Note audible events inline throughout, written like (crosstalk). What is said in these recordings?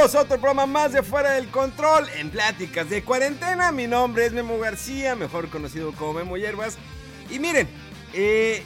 Bienvenidos a otro programa más de Fuera del Control en Pláticas de Cuarentena. Mi nombre es Memo García, mejor conocido como Memo Hierbas. Y miren, eh,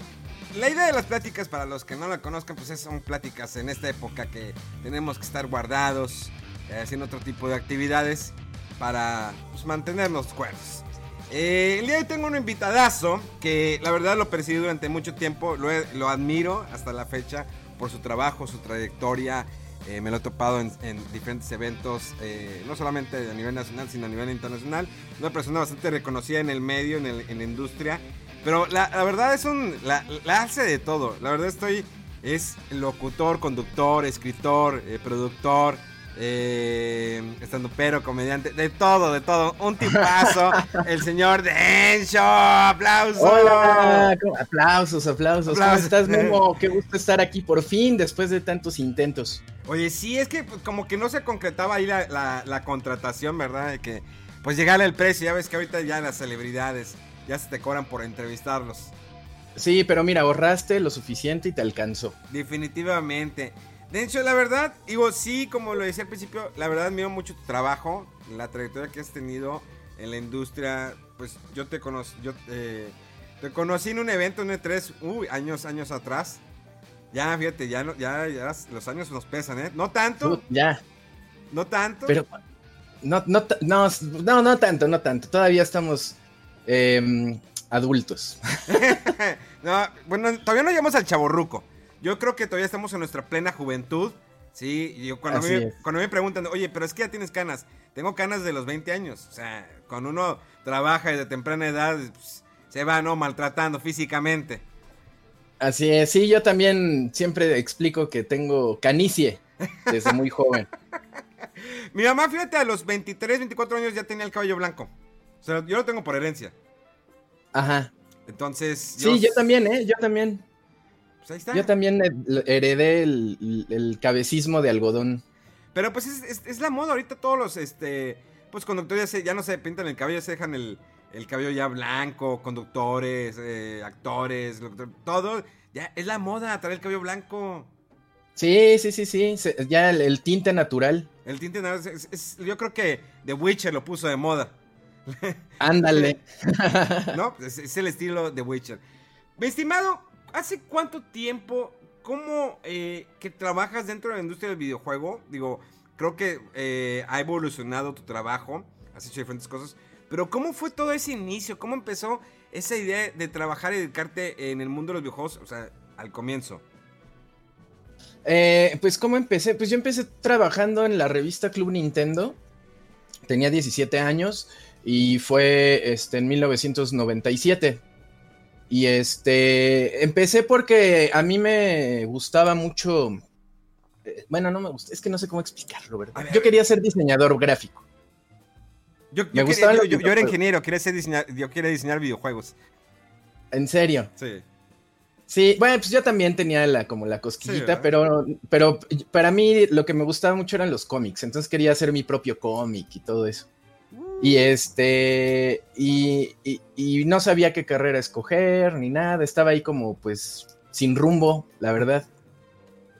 la idea de las pláticas, para los que no la conozcan, pues son pláticas en esta época que tenemos que estar guardados, eh, haciendo otro tipo de actividades para pues, mantenernos cuerdos. Eh, el día de hoy tengo un invitadazo que la verdad lo percibí durante mucho tiempo, lo, lo admiro hasta la fecha por su trabajo, su trayectoria. Eh, me lo he topado en, en diferentes eventos, eh, no solamente a nivel nacional, sino a nivel internacional. Una persona bastante reconocida en el medio, en, el- la industria. Pero la, verdad es un. La, la hace de todo. La verdad estoy. Es locutor, conductor, escritor, eh, productor, eh, estando pero, comediante, de todo, de todo. Un tipazo, (laughs) el señor Dencho. ¡Aplausos! Hola, ¿cómo- aplausos, aplausos. ¿Cómo Aplausos. estás, Memo? Qué gusto estar aquí por fin después de tantos intentos. Oye, sí, es que pues, como que no se concretaba ahí la, la- la contratación, ¿verdad? De que pues llegara el precio. Ya ves que ahorita ya las celebridades ya se te cobran por entrevistarlos. Sí, pero mira, ahorraste lo suficiente y te alcanzó. Definitivamente. De hecho, la verdad, digo, sí, como lo decía al principio, la verdad admiro mucho tu trabajo, la trayectoria que has tenido en la industria. Pues yo te conocí, yo eh, te conocí en un evento en E3, uy, años, años atrás. Ya, fíjate, ya, ya, ya los años nos pesan, ¿eh? No tanto, ya, no tanto. pero no, no, no, no, no tanto, no tanto. Todavía estamos em, adultos. (laughs) no, bueno, todavía no llegamos al chaborruco. Yo creo que todavía estamos en nuestra plena juventud. Sí, yo cuando, a mí, Así me- es. cuando me preguntan, oye, pero es que ya tienes canas. Tengo canas de los 20 años. O sea, cuando uno trabaja desde temprana edad, pues, se va, ¿no? Maltratando físicamente. Así es, sí, yo también siempre explico que tengo canicie desde muy joven. (laughs) Mi mamá, fíjate, a los 23, 24 años ya tenía el cabello blanco. O sea, yo lo tengo por herencia. Ajá. Entonces, Sí, yo también, ¿eh? Yo también. Pues ahí está. Yo también he- heredé el, el cabecismo de algodón. Pero pues es, es- es la moda ahorita todos los este pues conductores ya, se- ya no se pintan el cabello, se dejan el, el cabello ya blanco, conductores, eh, actores, todo, ya es la moda traer el cabello blanco. Sí, sí, sí, sí. se- ya el, el tinte natural. El tinte es- es- yo creo que The Witcher lo puso de moda, Ándale. (laughs) ¿no? Es, es el estilo de Witcher. Mi estimado, ¿hace cuánto tiempo, cómo eh, que trabajas dentro de la industria del videojuego? Digo, creo que eh, ha evolucionado tu trabajo, has hecho diferentes cosas, pero ¿cómo fue todo ese inicio? ¿Cómo empezó esa idea de trabajar y dedicarte en el mundo de los videojuegos? O sea, al comienzo. Eh, pues, ¿cómo empecé? Pues yo empecé trabajando en la revista Club Nintendo. Tenía 17 años y fue este, en 1997. Y este, empecé porque a mí me gustaba mucho. eh, Bueno, no me gusta, es que no sé cómo explicarlo, ¿verdad? Ver, Yo quería ser diseñador gráfico. Yo, Me yo, quería- yo- yo era ingeniero, quería ser diseñar, yo quería diseñar videojuegos. En serio. Sí. Sí, bueno, pues yo también tenía la, como la cosquillita, pero, pero para mí lo que me gustaba mucho eran los cómics, entonces quería hacer mi propio cómic y todo eso. Y este, y, y- no sabía qué carrera escoger ni nada, estaba ahí como pues sin rumbo, la verdad.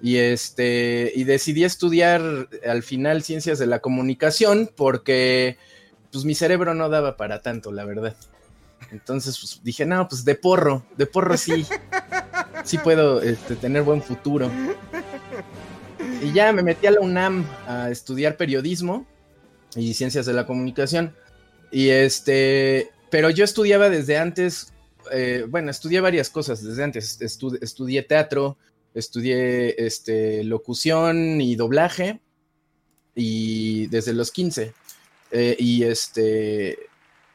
Y este, y decidí estudiar al final ciencias de la comunicación porque pues mi cerebro no daba para tanto, la verdad. Entonces pues, dije, no, pues de porro, de porro sí, sí puedo este, tener buen futuro. Y ya me metí a la UNAM a estudiar periodismo y ciencias de la comunicación. Y este, pero yo estudiaba desde antes, eh, bueno, estudié varias cosas desde antes. Estu- estudié teatro, estudié este, locución y doblaje y desde los 15. Eh, y este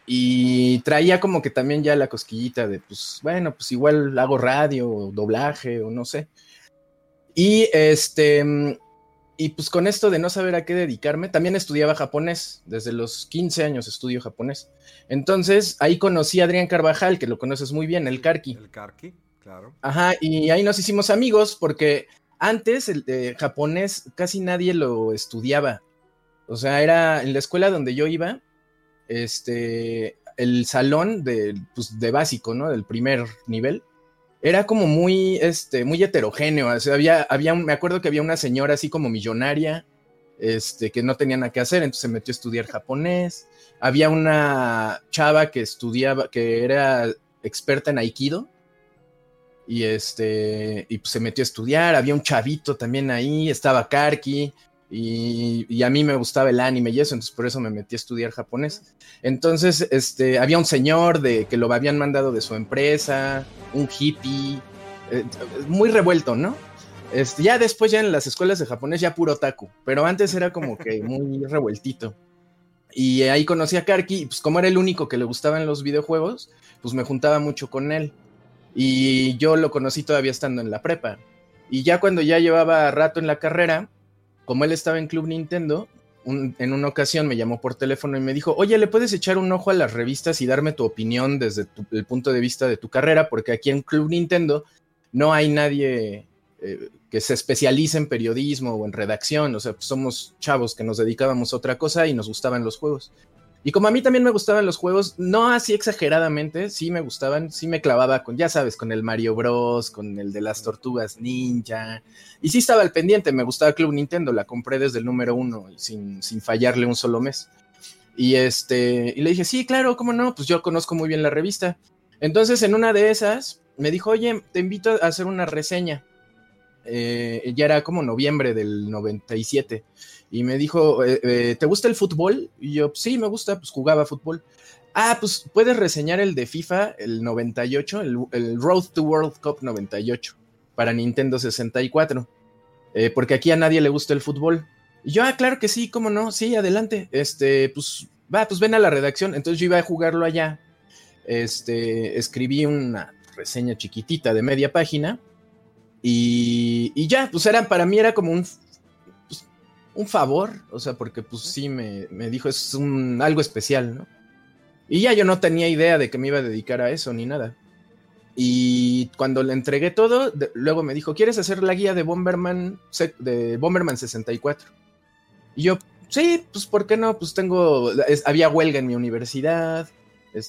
y traía como que también ya la cosquillita de pues bueno, pues igual hago radio o doblaje o no sé. Y este y pues con esto de no saber a qué dedicarme, también estudiaba japonés, desde los 15 años estudio japonés. Entonces ahí conocí a Adrián Carvajal, que lo conoces muy bien, el Karki. El Karki, claro. Ajá, y ahí nos hicimos amigos porque antes el japonés casi nadie lo estudiaba. O sea, era en la escuela donde yo iba, este, el salón de, pues, de básico, ¿no? Del primer nivel era como muy, este, muy heterogéneo. Había, había me acuerdo que había una señora así como millonaria, este, que no tenía nada que hacer, entonces se metió a estudiar japonés. Había una chava que estudiaba, que era experta en aikido. Y este, y pues se metió a estudiar. Había un chavito también ahí, estaba Karki. Y, a mí me gustaba el anime y eso, entonces por eso me metí a estudiar japonés. Entonces, este, había un señor de que lo habían mandado de su empresa, un hippie, eh, muy revuelto, ¿no? Este, ya después, ya en las escuelas de japonés, ya puro taku, pero antes era como que (laughs) muy revueltito. Y ahí conocí a Karki, y pues como era el único que le gustaban los videojuegos, pues me juntaba mucho con él. Y yo lo conocí todavía estando en la prepa. Y ya cuando ya llevaba rato en la carrera, como él estaba en Club Nintendo, en una ocasión me llamó por teléfono y me dijo, oye, ¿le puedes echar un ojo a las revistas y darme tu opinión desde el punto de vista de tu carrera? Porque aquí en Club Nintendo no hay nadie eh, que se especialice en periodismo o en redacción, o sea, pues somos chavos que nos dedicábamos a otra cosa y nos gustaban los juegos. Y como a mí también me gustaban los juegos, no así exageradamente, sí me gustaban, sí me clavaba con, ya sabes, con el Mario Bros, con el de las tortugas ninja. Y sí estaba al pendiente, me gustaba Club Nintendo, la compré desde el número uno sin, sin fallarle un solo mes. Y este, y le dije, sí, claro, cómo no, pues yo conozco muy bien la revista. Entonces en una de esas me dijo, oye, te invito a hacer una reseña. Eh, ya era como noviembre del 97 y me dijo, eh, eh, ¿te gusta el fútbol? Y yo, sí, me gusta, pues jugaba fútbol. Ah, pues puedes reseñar el de FIFA, el 98, el, Road to World Cup 98 para Nintendo 64, eh, porque aquí a nadie le gusta el fútbol. Y yo, ah, claro que sí, cómo no, sí, adelante. Este, pues, va, pues ven a la redacción. Entonces yo iba a jugarlo allá. Este, escribí una reseña chiquitita de media página. Y, y ya, pues era, para mí era como un un favor, o sea, porque pues sí me, dijo, es un, algo especial, ¿no? Y ya yo no tenía idea de que me iba a dedicar a eso ni nada. Y cuando le entregué todo, luego me dijo, ¿quieres hacer la guía de Bomberman, de Bomberman 64? Y yo, sí, pues ¿por qué no? Pues tengo, había huelga en mi universidad,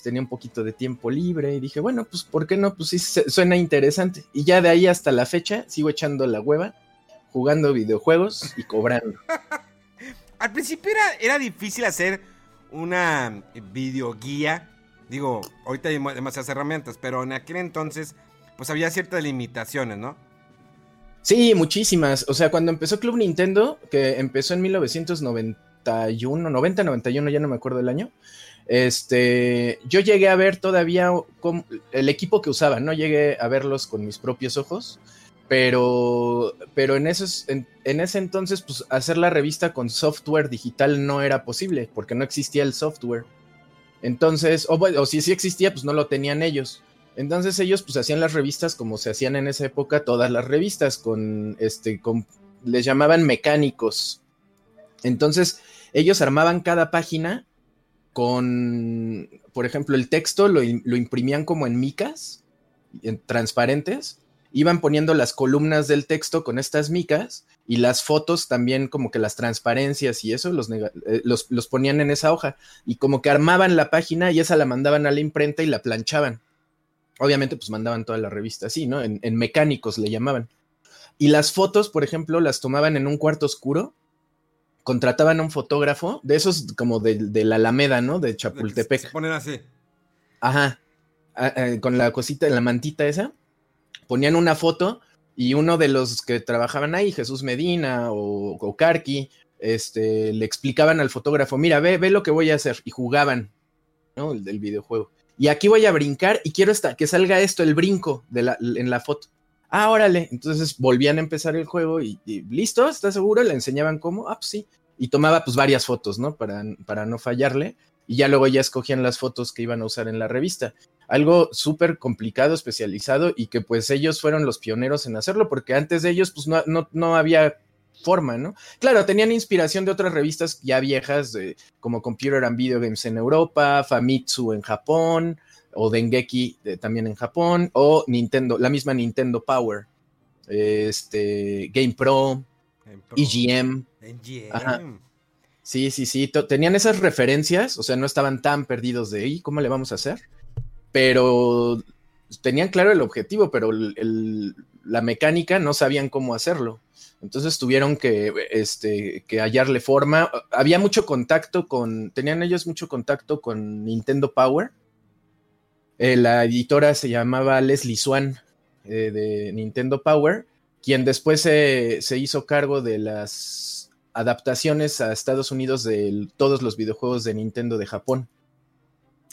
tenía un poquito de tiempo libre y dije, bueno, pues ¿por qué no? Pues sí, suena interesante. Y ya de ahí hasta la fecha sigo echando la hueva jugando videojuegos y cobrando. (laughs) Al principio era, era difícil hacer una videoguía. Digo, ahorita hay demasiadas herramientas, pero en aquel entonces, pues había ciertas limitaciones, ¿no? Sí, muchísimas. O sea, cuando empezó Club Nintendo, que empezó en 1991, 90, 91, ya no me acuerdo el año. Este, yo llegué a ver todavía el equipo que usaban, no llegué a verlos con mis propios ojos pero, pero en, esos, en, ese entonces, pues hacer la revista con software digital no era posible, porque no existía el software. Entonces, o, o si sí existía, pues no lo tenían ellos. Entonces ellos pues hacían las revistas como se hacían en esa época todas las revistas, con este, con, les llamaban mecánicos. Entonces ellos armaban cada página con, por ejemplo, el texto lo, lo imprimían como en micas, en transparentes, iban poniendo las columnas del texto con estas micas y las fotos también como que las transparencias y eso los, eh, los, ponían en esa hoja y como que armaban la página y esa la mandaban a la imprenta y la planchaban. Obviamente pues mandaban toda la revista así, ¿no? En, mecánicos le llamaban. Y las fotos, por ejemplo, las tomaban en un cuarto oscuro, contrataban a un fotógrafo, de esos como de, la Alameda, ¿no? De Chapultepec. Se ponen así. Ajá. con la cosita, la mantita esa ponían una foto y uno de los que trabajaban ahí, Jesús Medina o, o este, le explicaban al fotógrafo, mira, ve, ve lo que voy a hacer, y jugaban, ¿no? El del videojuego. Y aquí voy a brincar y quiero que salga esto, el brinco en la foto. Ah, órale. Entonces volvían a empezar el juego y, listo, ¿estás seguro? Le enseñaban cómo. Ah, pues sí. Y tomaba pues varias fotos, ¿no? Para, para no fallarle. Y ya luego ya escogían las fotos que iban a usar en la revista. Algo súper complicado, especializado y que pues ellos fueron los pioneros en hacerlo porque antes de ellos pues no, no, no había forma, ¿no? Claro, tenían inspiración de otras revistas ya viejas, como Computer and Video Games en Europa, Famitsu en Japón, o Dengeki también en Japón, o Nintendo, la misma Nintendo Power, este, Game Pro, EGM. EGM. Sí, sí, sí, tenían esas referencias, o sea, no estaban tan perdidos de, ¿y cómo le vamos a hacer? Pero tenían claro el objetivo, pero la mecánica no sabían cómo hacerlo. Entonces tuvieron que, este, que hallarle forma. Había mucho contacto con, tenían ellos mucho contacto con Nintendo Power. Eh, la editora se llamaba Leslie Swan eh, de Nintendo Power, quien después se, se hizo cargo de las adaptaciones a Estados Unidos de todos los videojuegos de Nintendo de Japón.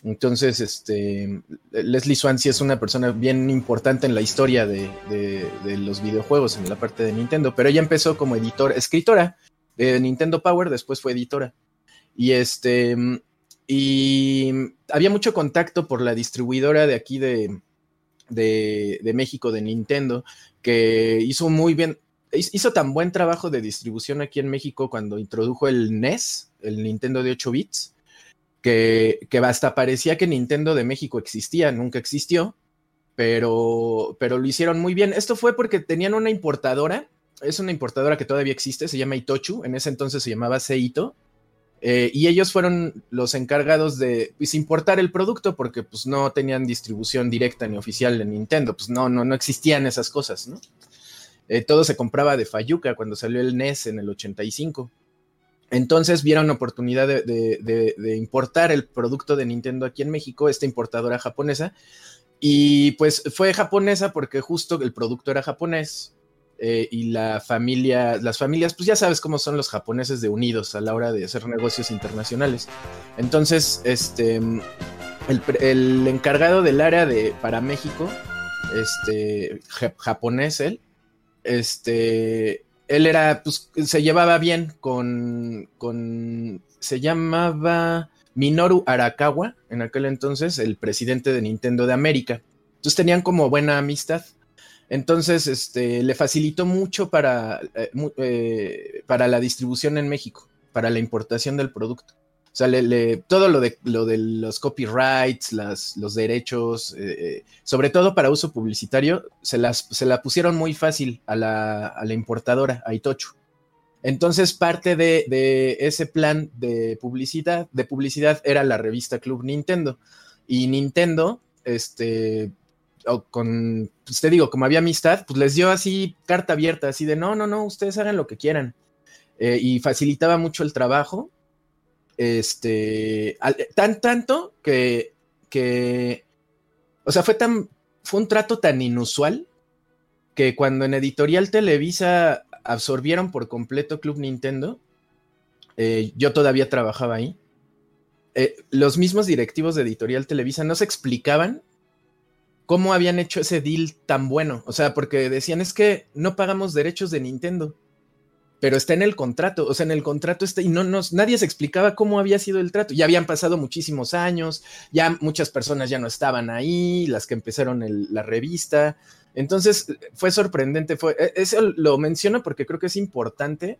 Entonces, este, Leslie Swan sí es una persona bien importante en la historia de, los videojuegos, en la parte de Nintendo, pero ella empezó como editora, escritora de Nintendo Power, después fue editora. Y este, y había mucho contacto por la distribuidora de aquí de, de, México, de Nintendo, que hizo muy bien, hizo tan buen trabajo de distribución aquí en México cuando introdujo el NES, el Nintendo de 8 bits que, que hasta parecía que Nintendo de México existía, nunca existió, pero, pero lo hicieron muy bien. Esto fue porque tenían una importadora, es una importadora que todavía existe, se llama Itochu, en ese entonces se llamaba Seito, eh, y ellos fueron los encargados de pues, importar el producto porque pues, no tenían distribución directa ni oficial de Nintendo, pues no, no, no existían esas cosas, ¿no? Eh, todo se compraba de Fayuca cuando salió el NES en el 85. Entonces vieron oportunidad de, importar el producto de Nintendo aquí en México, esta importadora japonesa. Y pues fue japonesa porque justo el producto era japonés. Eh, y la familia, las familias, pues ya sabes cómo son los japoneses de unidos a la hora de hacer negocios internacionales. Entonces, este, el, encargado del área de para México, este, japonés él, este, él era, pues, se llevaba bien con, con, se llamaba Minoru Arakawa, en aquel entonces, el presidente de Nintendo de América. Entonces tenían como buena amistad. Entonces, este, le facilitó mucho para, eh, eh, para la distribución en México, para la importación del producto. Sea, todo lo de, lo de los copyrights, los derechos, eh, eh, sobre todo para uso publicitario, se, las, se la pusieron muy fácil a la, importadora, a Itochu. Entonces, parte de, ese plan de publicidad, de publicidad era la revista Club Nintendo. Y Nintendo, este, con, pues te digo, como había amistad, pues les dio así carta abierta, así de no, no, no, ustedes hagan lo que quieran. Eh, y facilitaba mucho el trabajo este, tan tanto que, que, o sea, fue tan, fue un trato tan inusual que cuando en Editorial Televisa absorbieron por completo Club Nintendo, eh, yo todavía trabajaba ahí. Eh, los mismos directivos de Editorial Televisa no se explicaban cómo habían hecho ese deal tan bueno. O sea, porque decían es que no pagamos derechos de Nintendo pero está en el contrato, o sea, en el contrato está y no nos, nadie se explicaba cómo había sido el trato. Ya habían pasado muchísimos años, ya muchas personas ya no estaban ahí, las que empezaron la revista. Entonces fue sorprendente, fue, e, eso lo menciono porque creo que es importante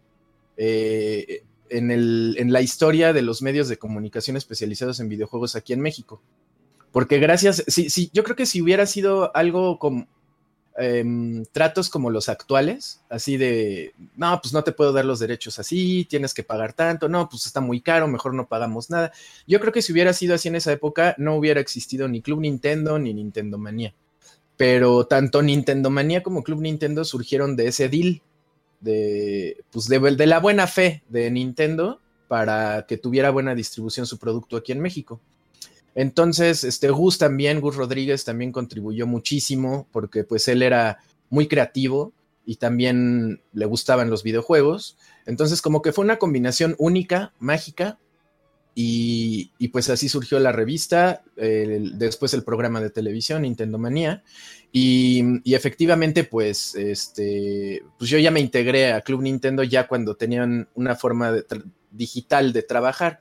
eh, en, el, en la historia de los medios de comunicación especializados en videojuegos aquí en México. Porque gracias, sí, sí, yo creo que si hubiera sido algo como Em, tratos como los actuales, así de, no, pues no te puedo dar los derechos así, tienes que pagar tanto, no, pues está muy caro, mejor no pagamos nada. Yo creo que si hubiera sido así en esa época, no hubiera existido ni Club Nintendo ni Nintendo Manía. Pero tanto Nintendo Manía como Club Nintendo surgieron de ese deal, de, pues de, de la buena fe de Nintendo para que tuviera buena distribución su producto aquí en México. Entonces, este Gus también, Gus Rodríguez también contribuyó muchísimo porque pues él era muy creativo y también le gustaban los videojuegos. Entonces, como que fue una combinación única, mágica, y, pues así surgió la revista, después el programa de televisión, Nintendo Manía. Y, efectivamente, pues, este, pues yo ya me integré a Club Nintendo ya cuando tenían una forma digital de trabajar.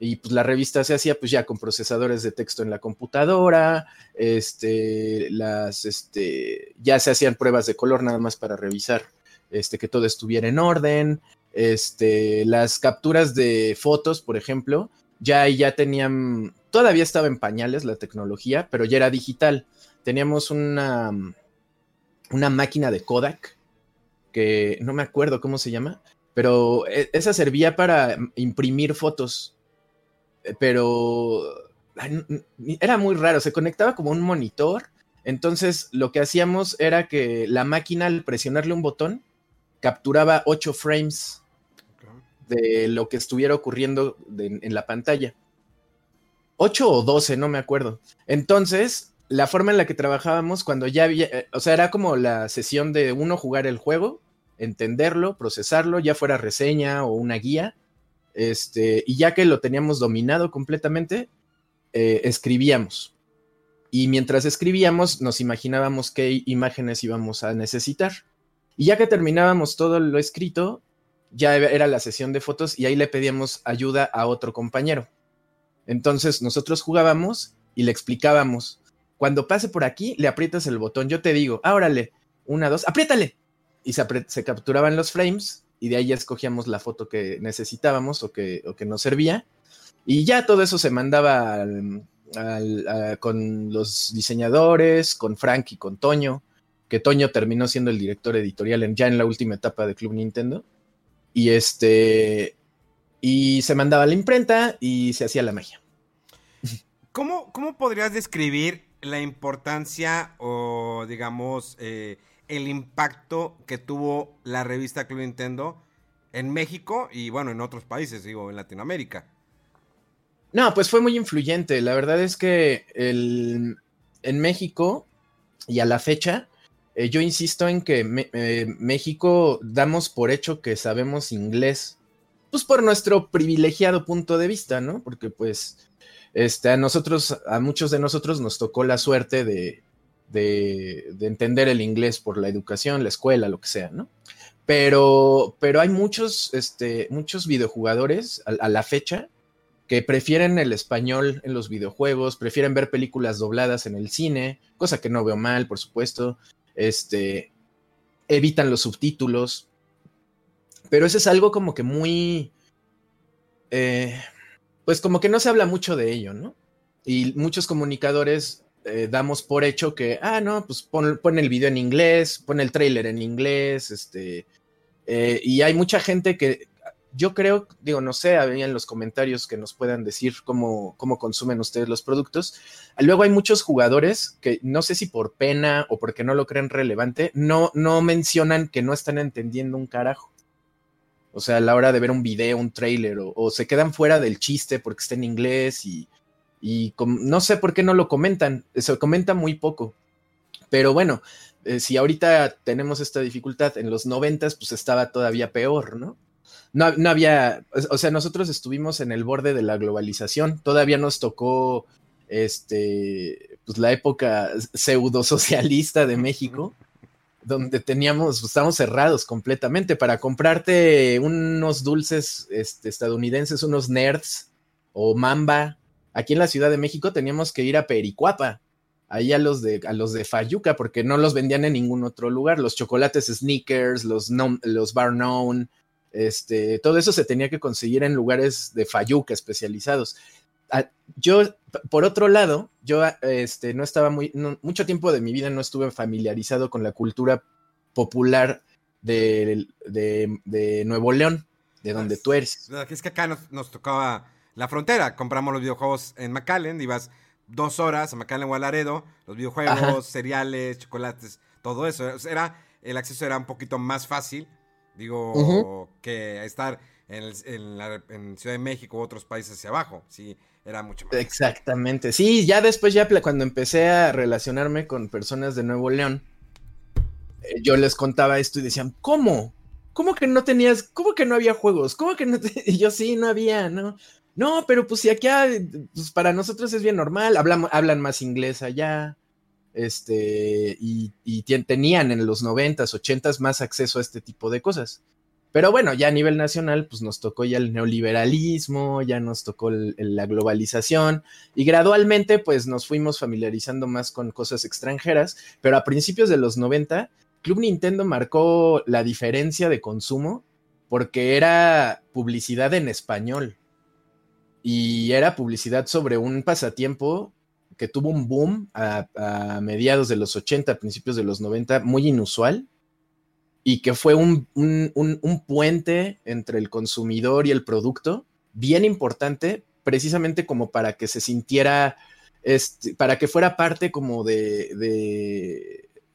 Y pues la revista se hacía pues ya con procesadores de texto en la computadora, este, las, este, ya se hacían pruebas de color nada más para revisar este, que todo estuviera en orden, este, las capturas de fotos, por ejemplo, ya ya tenían, todavía estaba en pañales la tecnología, pero ya era digital. Teníamos una, una máquina de Kodak, que no me acuerdo cómo se llama, pero e, esa servía para imprimir fotos, pero era muy raro, se conectaba como un monitor, entonces lo que hacíamos era que la máquina al presionarle un botón capturaba 8 frames de lo que estuviera ocurriendo en la pantalla. 8 o 12, no me acuerdo. Entonces, la forma en la que trabajábamos cuando ya había, eh, o sea, era como la sesión de uno jugar el juego, entenderlo, procesarlo, ya fuera reseña o una guía, este, y ya que lo teníamos dominado completamente, eh, escribíamos. Y mientras escribíamos, nos imaginábamos qué imágenes íbamos a necesitar. Y ya que terminábamos todo lo escrito, ya era la sesión de fotos y ahí le pedíamos ayuda a otro compañero. Entonces nosotros jugábamos y le explicábamos, cuando pase por aquí, le aprietas el botón, yo te digo, ah, una, dos, apriétale. Y se, capturaban los frames y de ahí ya escogíamos la foto que necesitábamos o que, que nos servía. Y ya todo eso se mandaba con los diseñadores, con Frank y con Toño que Toño terminó siendo el director editorial en, ya en la última etapa de Club Nintendo. Y este. Y se mandaba a la imprenta y se hacía la magia. ¿Cómo, cómo podrías describir la importancia o, digamos, eh, el impacto que tuvo la revista Club Nintendo en México y, bueno, en otros países, digo, en Latinoamérica? No, pues fue muy influyente. La verdad es que el, en México y a la fecha eh, yo insisto en que eh, México damos por hecho que sabemos inglés, pues por nuestro privilegiado punto de vista, ¿no? Porque pues este, a nosotros, a muchos de nosotros nos tocó la suerte de, de, entender el inglés por la educación, la escuela, lo que sea, ¿no? Pero, pero hay muchos, este, muchos videojugadores a la fecha que prefieren el español en los videojuegos, prefieren ver películas dobladas en el cine, cosa que no veo mal, por supuesto, este, evitan los subtítulos, pero eso es algo como que muy, eh, pues como que no se habla mucho de ello, ¿no? Y muchos comunicadores eh, damos por hecho que, ah, no, pues pon, el video en inglés, pon el trailer en inglés, este, eh, y hay mucha gente que yo creo, digo, no sé, había en los comentarios que nos puedan decir cómo, cómo consumen ustedes los productos. Luego hay muchos jugadores que no sé si por pena o porque no lo creen relevante, no, no mencionan que no están entendiendo un carajo. O sea, a la hora de ver un video, un trailer, o, se quedan fuera del chiste porque está en inglés y, y no sé por qué no lo comentan, se comenta muy poco. Pero bueno, eh, si ahorita tenemos esta dificultad, en los noventas pues estaba todavía peor, ¿no? no, había, o sea, nosotros estuvimos en el borde de la globalización, todavía nos tocó este, pues la época pseudo socialista de México, donde teníamos, pues, estábamos cerrados completamente para comprarte unos dulces este, estadounidenses, unos nerds o mamba. Aquí en la Ciudad de México teníamos que ir a Pericuapa, ahí a los de, a los de Fayuca, porque no los vendían en ningún otro lugar. Los chocolates sneakers, los, los bar known, este, todo eso se tenía que conseguir en lugares de Fayuca especializados. Ah, yo, por otro lado, yo este, no estaba muy, mucho tiempo de mi vida no estuve familiarizado con la cultura popular de, Nuevo León, de donde tú eres. Es que acá nos, tocaba la frontera, compramos los videojuegos en McAllen, ibas dos horas a McAllen o los videojuegos, cereales, chocolates, todo eso. Era, el acceso era un poquito más fácil Digo, que estar en, Ciudad de México u otros países hacia abajo, sí, era mucho más. Exactamente, sí, ya después, ya cuando empecé a relacionarme con personas de Nuevo León, eh, yo les contaba esto y decían, ¿cómo? ¿Cómo que no tenías, cómo que no había juegos? ¿Cómo que no? (laughs) Y yo sí, no había, ¿no? No, pero pues si aquí pues para nosotros es bien normal, hablan, más inglés allá, este, y, tenían en los noventas, ochentas más acceso a este tipo de cosas. Pero bueno, ya a nivel nacional, pues nos tocó ya el neoliberalismo, ya nos tocó la globalización y gradualmente pues nos fuimos familiarizando más con cosas extranjeras, pero a principios de los 90, Club Nintendo marcó la diferencia de consumo porque era publicidad en español y era publicidad sobre un pasatiempo que tuvo un boom a, mediados de los 80, principios de los 90, muy inusual, y que fue un, puente entre el consumidor y el producto, bien importante, precisamente como para que se sintiera, este, para que fuera parte como de,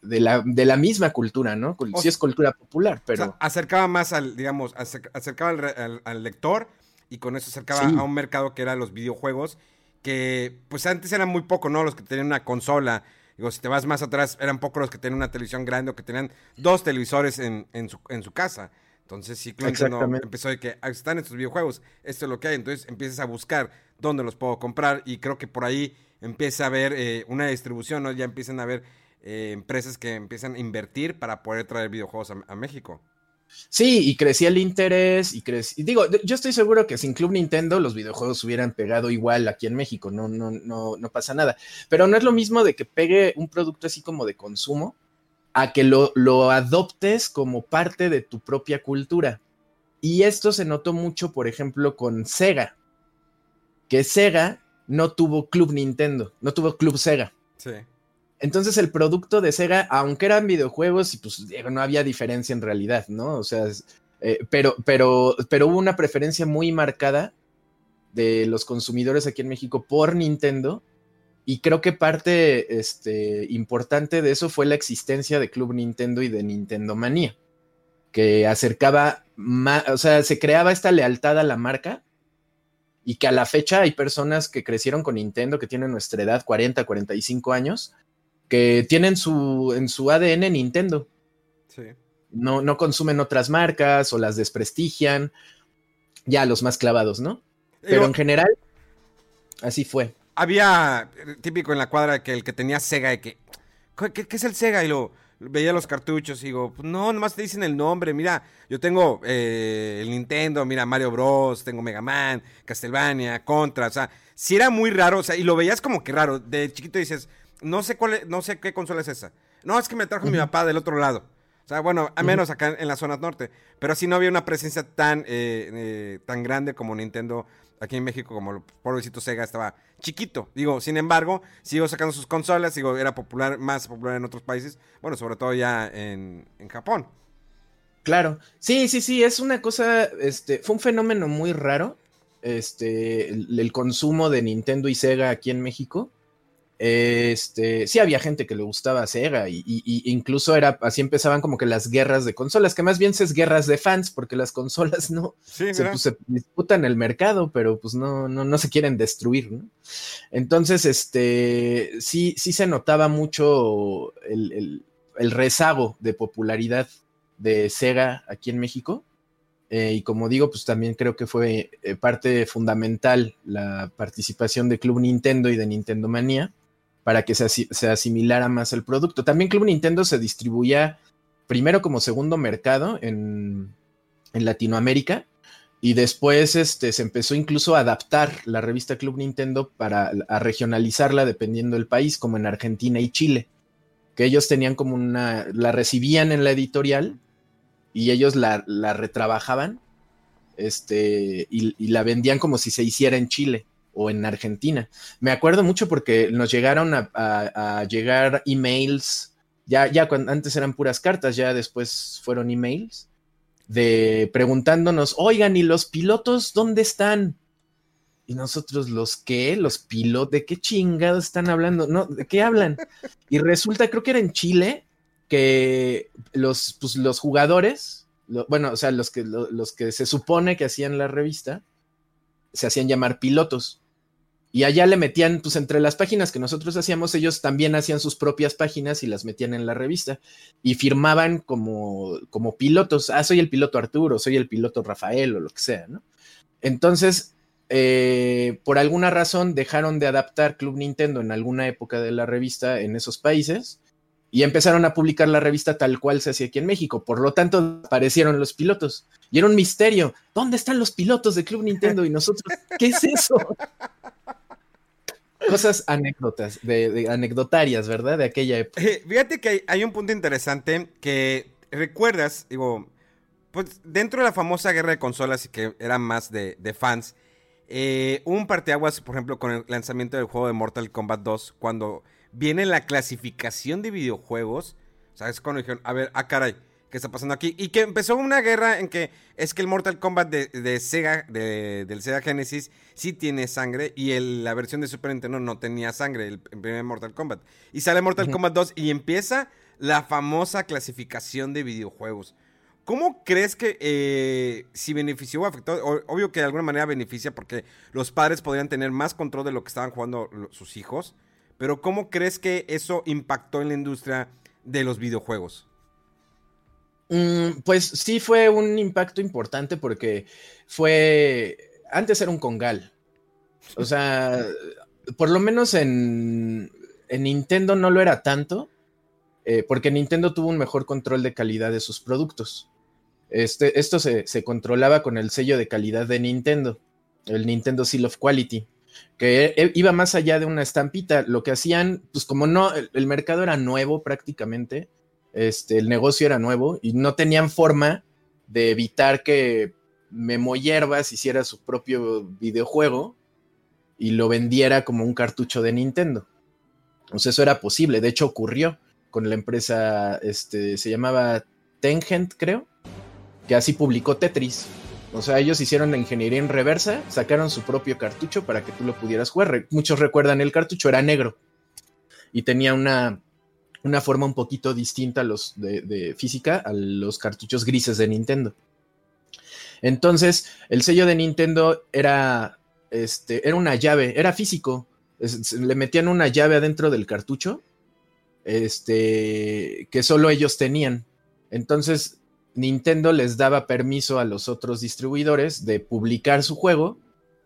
de, la, de la, misma cultura, ¿no? Si es cultura popular, pero... acercaba más al, digamos, acercaba al, lector y con eso acercaba a un mercado que era los videojuegos que pues antes eran muy pocos, ¿no? Los que tenían una consola. Digo, si te vas más atrás, eran pocos los que tenían una televisión grande o que tenían dos televisores en, su, en su casa. Entonces, sí, Clinton empezó de que ah, están estos videojuegos, esto es lo que hay. Entonces, empiezas a buscar dónde los puedo comprar y creo que por ahí empieza a haber eh, una distribución, ¿no? Ya empiezan a haber eh, empresas que empiezan a invertir para poder traer videojuegos a México. Sí, y crecía el interés y crecí. Digo, yo estoy seguro que sin Club Nintendo los videojuegos hubieran pegado igual aquí en México, no, no, no, no pasa nada. Pero no es lo mismo de que pegue un producto así como de consumo a que lo, lo adoptes como parte de tu propia cultura. Y esto se notó mucho, por ejemplo, con Sega, que Sega no tuvo Club Nintendo, no tuvo Club Sega. Sí. Entonces el producto de Sega, aunque eran videojuegos, pues no había diferencia en realidad, ¿no? O sea, eh, pero, pero, pero hubo una preferencia muy marcada de los consumidores aquí en México por Nintendo. Y creo que parte este, importante de eso fue la existencia de Club Nintendo y de Nintendo Manía, que acercaba, más, o sea, se creaba esta lealtad a la marca y que a la fecha hay personas que crecieron con Nintendo, que tienen nuestra edad, 40, 45 años, que tienen su, en su ADN Nintendo. Sí. No, no consumen otras marcas o las desprestigian. Ya los más clavados, ¿no? Pero en general, así fue. Había eh, típico en la cuadra que el que tenía Sega de que, ¿qué, es el Sega? Y lo veía los cartuchos y digo, pues no, nomás te dicen el nombre. Mira, yo tengo eh, el Nintendo, mira, Mario Bros, tengo Mega Man, Castlevania, Contra, o sea, si era muy raro, o sea, y lo veías como que raro. De chiquito dices, no sé cuál, no sé qué consola es esa. No, es que me trajo mi papá del otro lado. O sea, bueno, a menos acá en la zona norte. Pero así no había una presencia tan, eh, eh, tan grande como Nintendo aquí en México, como el pobrecito Sega estaba chiquito. Digo, sin embargo, siguió sacando sus consolas, digo, era popular, más popular en otros países. Bueno, sobre todo ya en, Japón. Claro, sí, sí, sí, es una cosa, este, fue un fenómeno muy raro, este, el consumo de Nintendo y Sega aquí en México. Este, sí había gente que le gustaba Sega y, incluso era así empezaban como que las guerras de consolas, que más bien es guerras de fans, porque las consolas (laughs) no se, pues, disputan el mercado, pero pues no, no, no se quieren destruir, ¿no? Entonces, este, sí, sí se notaba mucho el, rezago de popularidad de Sega aquí en México. Eh, y como digo, pues también creo que fue eh, parte fundamental la participación de Club Nintendo y de Nintendo Manía para que se, asimilara más el producto. También Club Nintendo se distribuía primero como segundo mercado en, Latinoamérica y después este, se empezó incluso a adaptar la revista Club Nintendo para regionalizarla dependiendo del país, como en Argentina y Chile, que ellos tenían como una, la recibían en la editorial y ellos la, retrabajaban este, y la vendían como si se hiciera en Chile o en Argentina. Me acuerdo mucho porque nos llegaron a, llegar emails, ya, ya cuando, antes eran puras cartas, ya después fueron emails, de preguntándonos, oigan, ¿y los pilotos dónde están? Y nosotros, ¿los qué? ¿Los pilotos? ¿De qué chingados están hablando? No, ¿de qué hablan? Y resulta, creo que era en Chile, que los, pues, los jugadores, bueno, o sea, los que, los que se supone que hacían la revista, se hacían llamar pilotos. Y allá le metían, pues entre las páginas que nosotros hacíamos, ellos también hacían sus propias páginas y las metían en la revista. Y firmaban como, como pilotos. Ah, soy el piloto Arturo, soy el piloto Rafael o lo que sea, ¿no? Entonces, eh, por alguna razón dejaron de adaptar Club Nintendo en alguna época de la revista en esos países y empezaron a publicar la revista tal cual se hacía aquí en México. Por lo tanto, aparecieron los pilotos. Y era un misterio. ¿Dónde están los pilotos de Club Nintendo? Y nosotros, ¿qué es eso? (laughs) Cosas anécdotas, de, anecdotarias, ¿verdad? De aquella época. Eh, fíjate que hay, un punto interesante que recuerdas, digo, pues dentro de la famosa guerra de consolas y que era más de, fans, eh, un parteaguas, por ejemplo, con el lanzamiento del juego de Mortal Kombat 2, cuando viene la clasificación de videojuegos, ¿sabes? Cuando dijeron, a ver, ah, caray, ¿qué está pasando aquí? Y que empezó una guerra en que es que el Mortal Kombat de, Sega, del Sega Genesis, sí tiene sangre y la versión de Super Nintendo no tenía sangre, el, primer Mortal Kombat. Y sale Mortal Kombat 2 y empieza la famosa clasificación de videojuegos. ¿Cómo crees que eh, si benefició o afectó? obvio que de alguna manera beneficia porque los padres podrían tener más control de lo que estaban jugando sus hijos. Pero ¿cómo crees que eso impactó en la industria de los videojuegos? Mm, pues sí fue un impacto importante porque fue... Antes era un congal. O sea, por lo menos en, Nintendo no lo era tanto, eh, porque Nintendo tuvo un mejor control de calidad de sus productos. Este, esto se, se, controlaba con el sello de calidad de Nintendo, el Nintendo Seal of Quality que e, iba más allá de una estampita. Lo que hacían, pues como no, el, mercado era nuevo prácticamente, este, el negocio era nuevo y no tenían forma de evitar que Memo Hierbas hiciera su propio videojuego y lo vendiera como un cartucho de Nintendo. Sea, eso era posible. De hecho, ocurrió con la empresa, este, se llamaba Tangent, creo, que así publicó Tetris. O sea, ellos hicieron la ingeniería en reversa, sacaron su propio cartucho para que tú lo pudieras jugar. Muchos recuerdan el cartucho, era negro y tenía una, una forma un poquito distinta a los de, física a los cartuchos grises de Nintendo. Entonces, el sello de Nintendo era, este, era una llave, era físico. le metían una llave adentro del cartucho, este, que solo ellos tenían. Entonces, Nintendo les daba permiso a los otros distribuidores de publicar su juego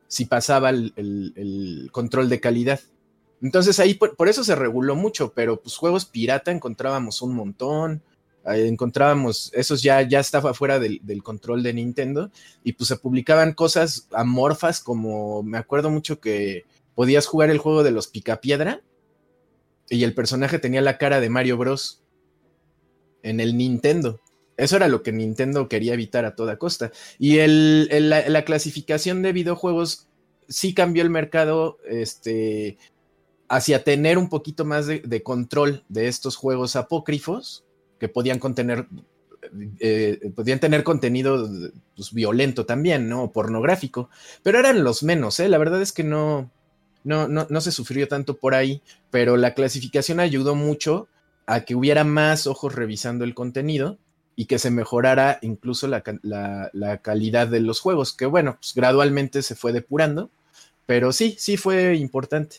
si pasaba el, control de calidad. Entonces ahí por, eso se reguló mucho, pero pues juegos pirata encontrábamos un montón, encontrábamos, esos ya, ya estaba fuera del, control de Nintendo y pues se publicaban cosas amorfas como, me acuerdo mucho que podías jugar el juego de los Picapiedra y el personaje tenía la cara de Mario Bros. en el Nintendo. Eso era lo que Nintendo quería evitar a toda costa. Y la, clasificación de videojuegos sí cambió el mercado este, hacia tener un poquito más de, control de estos juegos apócrifos que podían contener, eh, podían tener contenido pues, violento también, ¿no? Pornográfico. Pero eran los menos, ¿eh? La verdad es que no, no, no, no se sufrió tanto por ahí, pero la clasificación ayudó mucho a que hubiera más ojos revisando el contenido y que se mejorara incluso la, calidad de los juegos, que bueno, pues gradualmente se fue depurando, pero sí, sí fue importante.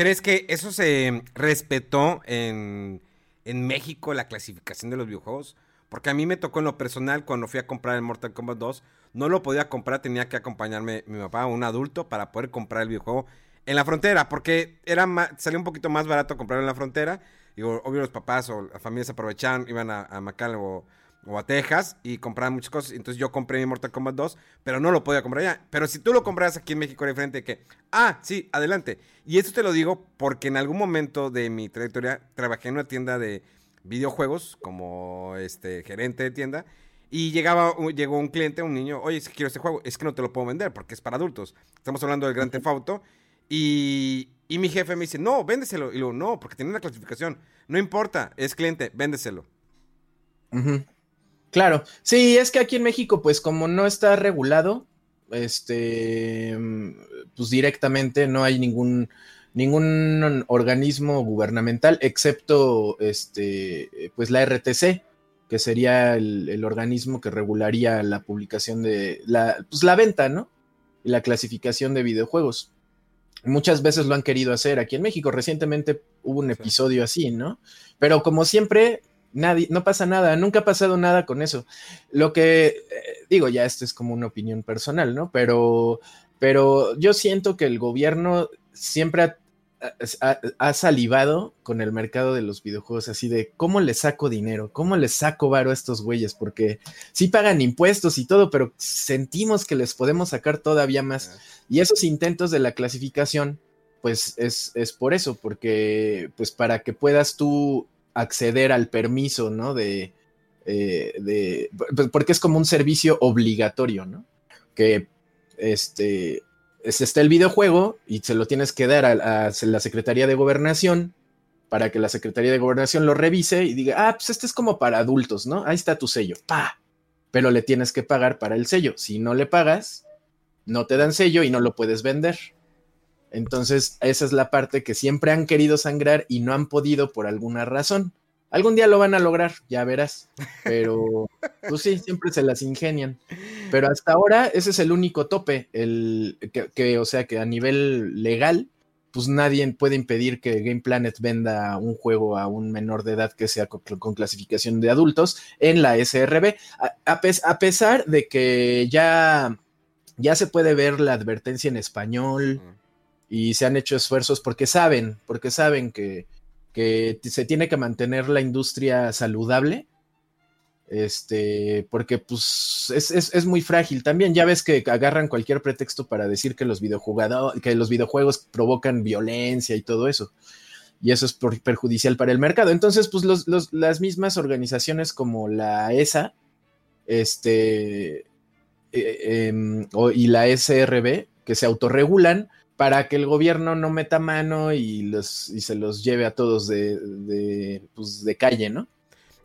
¿Crees que eso se respetó en, en México, la clasificación de los videojuegos? Porque a mí me tocó en lo personal cuando fui a comprar el Mortal Kombat 2, no lo podía comprar, tenía que acompañarme mi papá, un adulto, para poder comprar el videojuego en la frontera, porque era salía un poquito más barato comprarlo en la frontera. Digo, obvio los papás o las familias aprovechaban, iban a, a Macal o o a Texas y compraban muchas cosas. Entonces yo compré mi Mortal Kombat 2, pero no lo podía comprar allá. Pero si tú lo compras aquí en México, era diferente que, ah, sí, adelante. Y esto te lo digo porque en algún momento de mi trayectoria trabajé en una tienda de videojuegos como este gerente de tienda. Y llegaba, llegó un cliente, un niño, oye, es que quiero este juego, es que no te lo puedo vender porque es para adultos. Estamos hablando del Gran Theft Auto. Y, y mi jefe me dice, no, véndeselo. Y luego, no, porque tiene una clasificación. No importa, es cliente, véndeselo. Claro, sí, es que aquí en México, pues como no está regulado, este, pues directamente no hay ningún, ningún organismo gubernamental, excepto, este, pues la RTC, que sería el, organismo que regularía la publicación de, la, pues la venta, ¿no? Y la clasificación de videojuegos. Muchas veces lo han querido hacer aquí en México. Recientemente hubo un episodio así, ¿no? Pero como siempre, Nadie, no pasa nada, nunca ha pasado nada con eso. Lo que eh, digo, ya esto es como una opinión personal, ¿no? Pero pero yo siento que el gobierno siempre ha ha, salivado con el mercado de los videojuegos, así de cómo le saco dinero, cómo le saco varo a estos güeyes, porque sí pagan impuestos y todo, pero sentimos que les podemos sacar todavía más. Y esos intentos de la clasificación, pues es, es por eso, porque pues para que puedas tú acceder al permiso, ¿no? De, eh, de, pues, porque es como un servicio obligatorio, ¿no? Que este, está el videojuego y se lo tienes que dar a, la Secretaría de Gobernación para que la Secretaría de Gobernación lo revise y diga, ah, pues este es como para adultos, ¿no? Ahí está tu sello, pa. Pero le tienes que pagar para el sello. Si no le pagas, no te dan sello y no lo puedes vender. Entonces, esa es la parte que siempre han querido sangrar y no han podido por alguna razón. Algún día lo van a lograr, ya verás. Pero, (laughs) pues sí, siempre se las ingenian. Pero hasta ahora ese es el único tope, el que, o sea, que a nivel legal, pues nadie puede impedir que Game Planet venda un juego a un menor de edad que sea con, clasificación de adultos en la SRB, a, pesar de que ya, ya se puede ver la advertencia en español y se han hecho esfuerzos porque saben, porque saben que que se tiene que mantener la industria saludable. Este, porque pues es, muy frágil. También ya ves que agarran cualquier pretexto para decir que los, que los videojuegos provocan violencia y todo eso. Y eso es perjudicial para el mercado. Entonces, pues las mismas organizaciones como la ESA, este, eh, em, y la SRB, que se autorregulan, para que el gobierno no meta mano y, los, y se los lleve a todos de, de, pues, de calle, ¿no?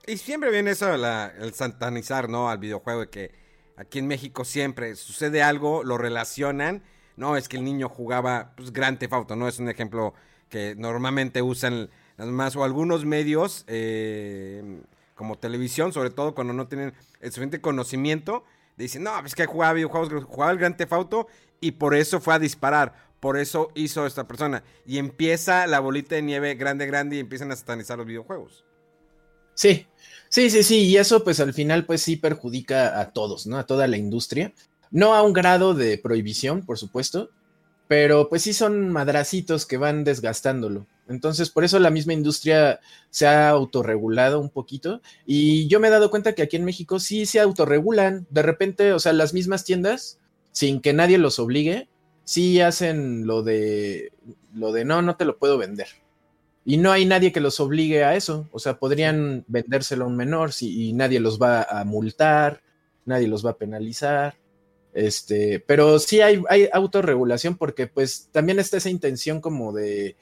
Y siempre viene eso, el santanizar, ¿no? Al videojuego, de que aquí en México siempre sucede algo, lo relacionan. No, es que el niño jugaba pues, Grand Theft Auto, ¿no? Es un ejemplo que normalmente usan las más o algunos medios, eh, como televisión, sobre todo cuando no tienen el suficiente conocimiento. Dicen, no, es que jugaba videojuegos, jugaba el Grand Theft Auto y por eso fue a disparar por eso hizo esta persona. Y empieza la bolita de nieve grande, grande y empiezan a satanizar los videojuegos. Sí, sí, sí, sí. Y eso pues al final pues sí perjudica a todos, ¿no? A toda la industria. No a un grado de prohibición, por supuesto, pero pues sí son madracitos que van desgastándolo. Entonces, por eso la misma industria se ha autorregulado un poquito. Y yo me he dado cuenta que aquí en México sí se autorregulan. De repente, o sea, las mismas tiendas, sin que nadie los obligue, sí hacen lo de lo de no, no te lo puedo vender. Y no hay nadie que los obligue a eso. O sea, podrían vendérselo a un menor si, y nadie los va a multar, nadie los va a penalizar. Este, pero sí hay, hay autorregulación porque pues también está esa intención como de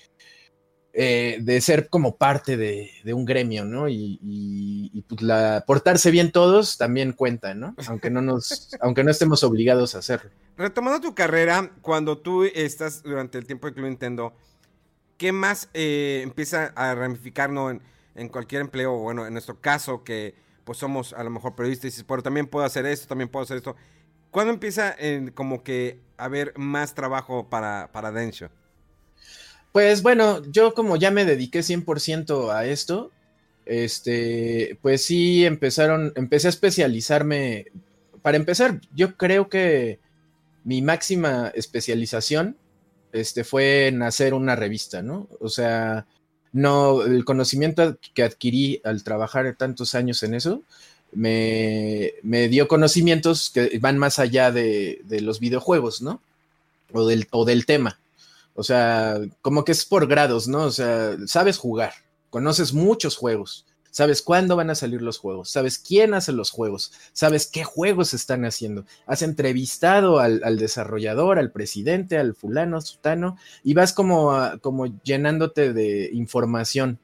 eh, de ser como parte de, un gremio, ¿no? Y, pues la, portarse bien todos también cuenta, ¿no? (laughs) Aunque no nos, aunque no estemos obligados a hacerlo. Retomando tu carrera, cuando tú estás durante el tiempo de Club Nintendo, ¿qué más eh, empieza a ramificar, ¿no? En, cualquier empleo, bueno, en nuestro caso, que pues somos a lo mejor periodistas y dices, pero también puedo hacer esto, también puedo hacer esto. ¿Cuándo empieza en, como que a haber más trabajo para, para Densho? Pues bueno, yo como ya me dediqué 100% a esto, este, pues sí empezaron, empecé a especializarme. Para empezar, yo creo que mi máxima especialización este, fue en hacer una revista, ¿no? O sea, no, el conocimiento que adquirí al trabajar tantos años en eso, me, me dio conocimientos que van más allá de, de los videojuegos, ¿no? O del, o del tema. O sea, como que es por grados, ¿no? O sea, sabes jugar, conoces muchos juegos, sabes cuándo van a salir los juegos, sabes quién hace los juegos, sabes qué juegos están haciendo. Has entrevistado al, desarrollador, al presidente, al fulano, sutano, y vas como, como llenándote de información.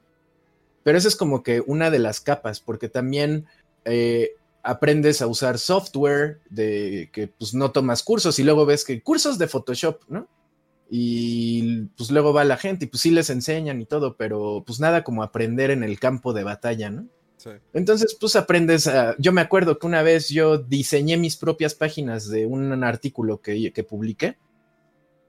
Pero eso es como que una de las capas, porque también eh, aprendes a usar software de que pues no tomas cursos y luego ves que cursos de Photoshop, ¿no? Y pues luego va la gente y pues sí les enseñan y todo, pero pues nada como aprender en el campo de batalla, ¿no? Sí. Entonces pues aprendes a... Yo me acuerdo que una vez yo diseñé mis propias páginas de un artículo que, que publiqué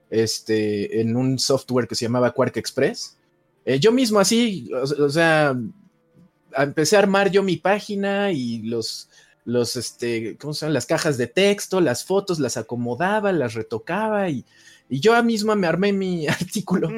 este, en un software que se llamaba Quark Express. Eh, yo mismo así, o, sea, empecé a armar yo mi página y los los, este, ¿cómo se llaman? Las cajas de texto, las fotos, las acomodaba, las retocaba y, y yo misma me armé mi (laughs) artículo.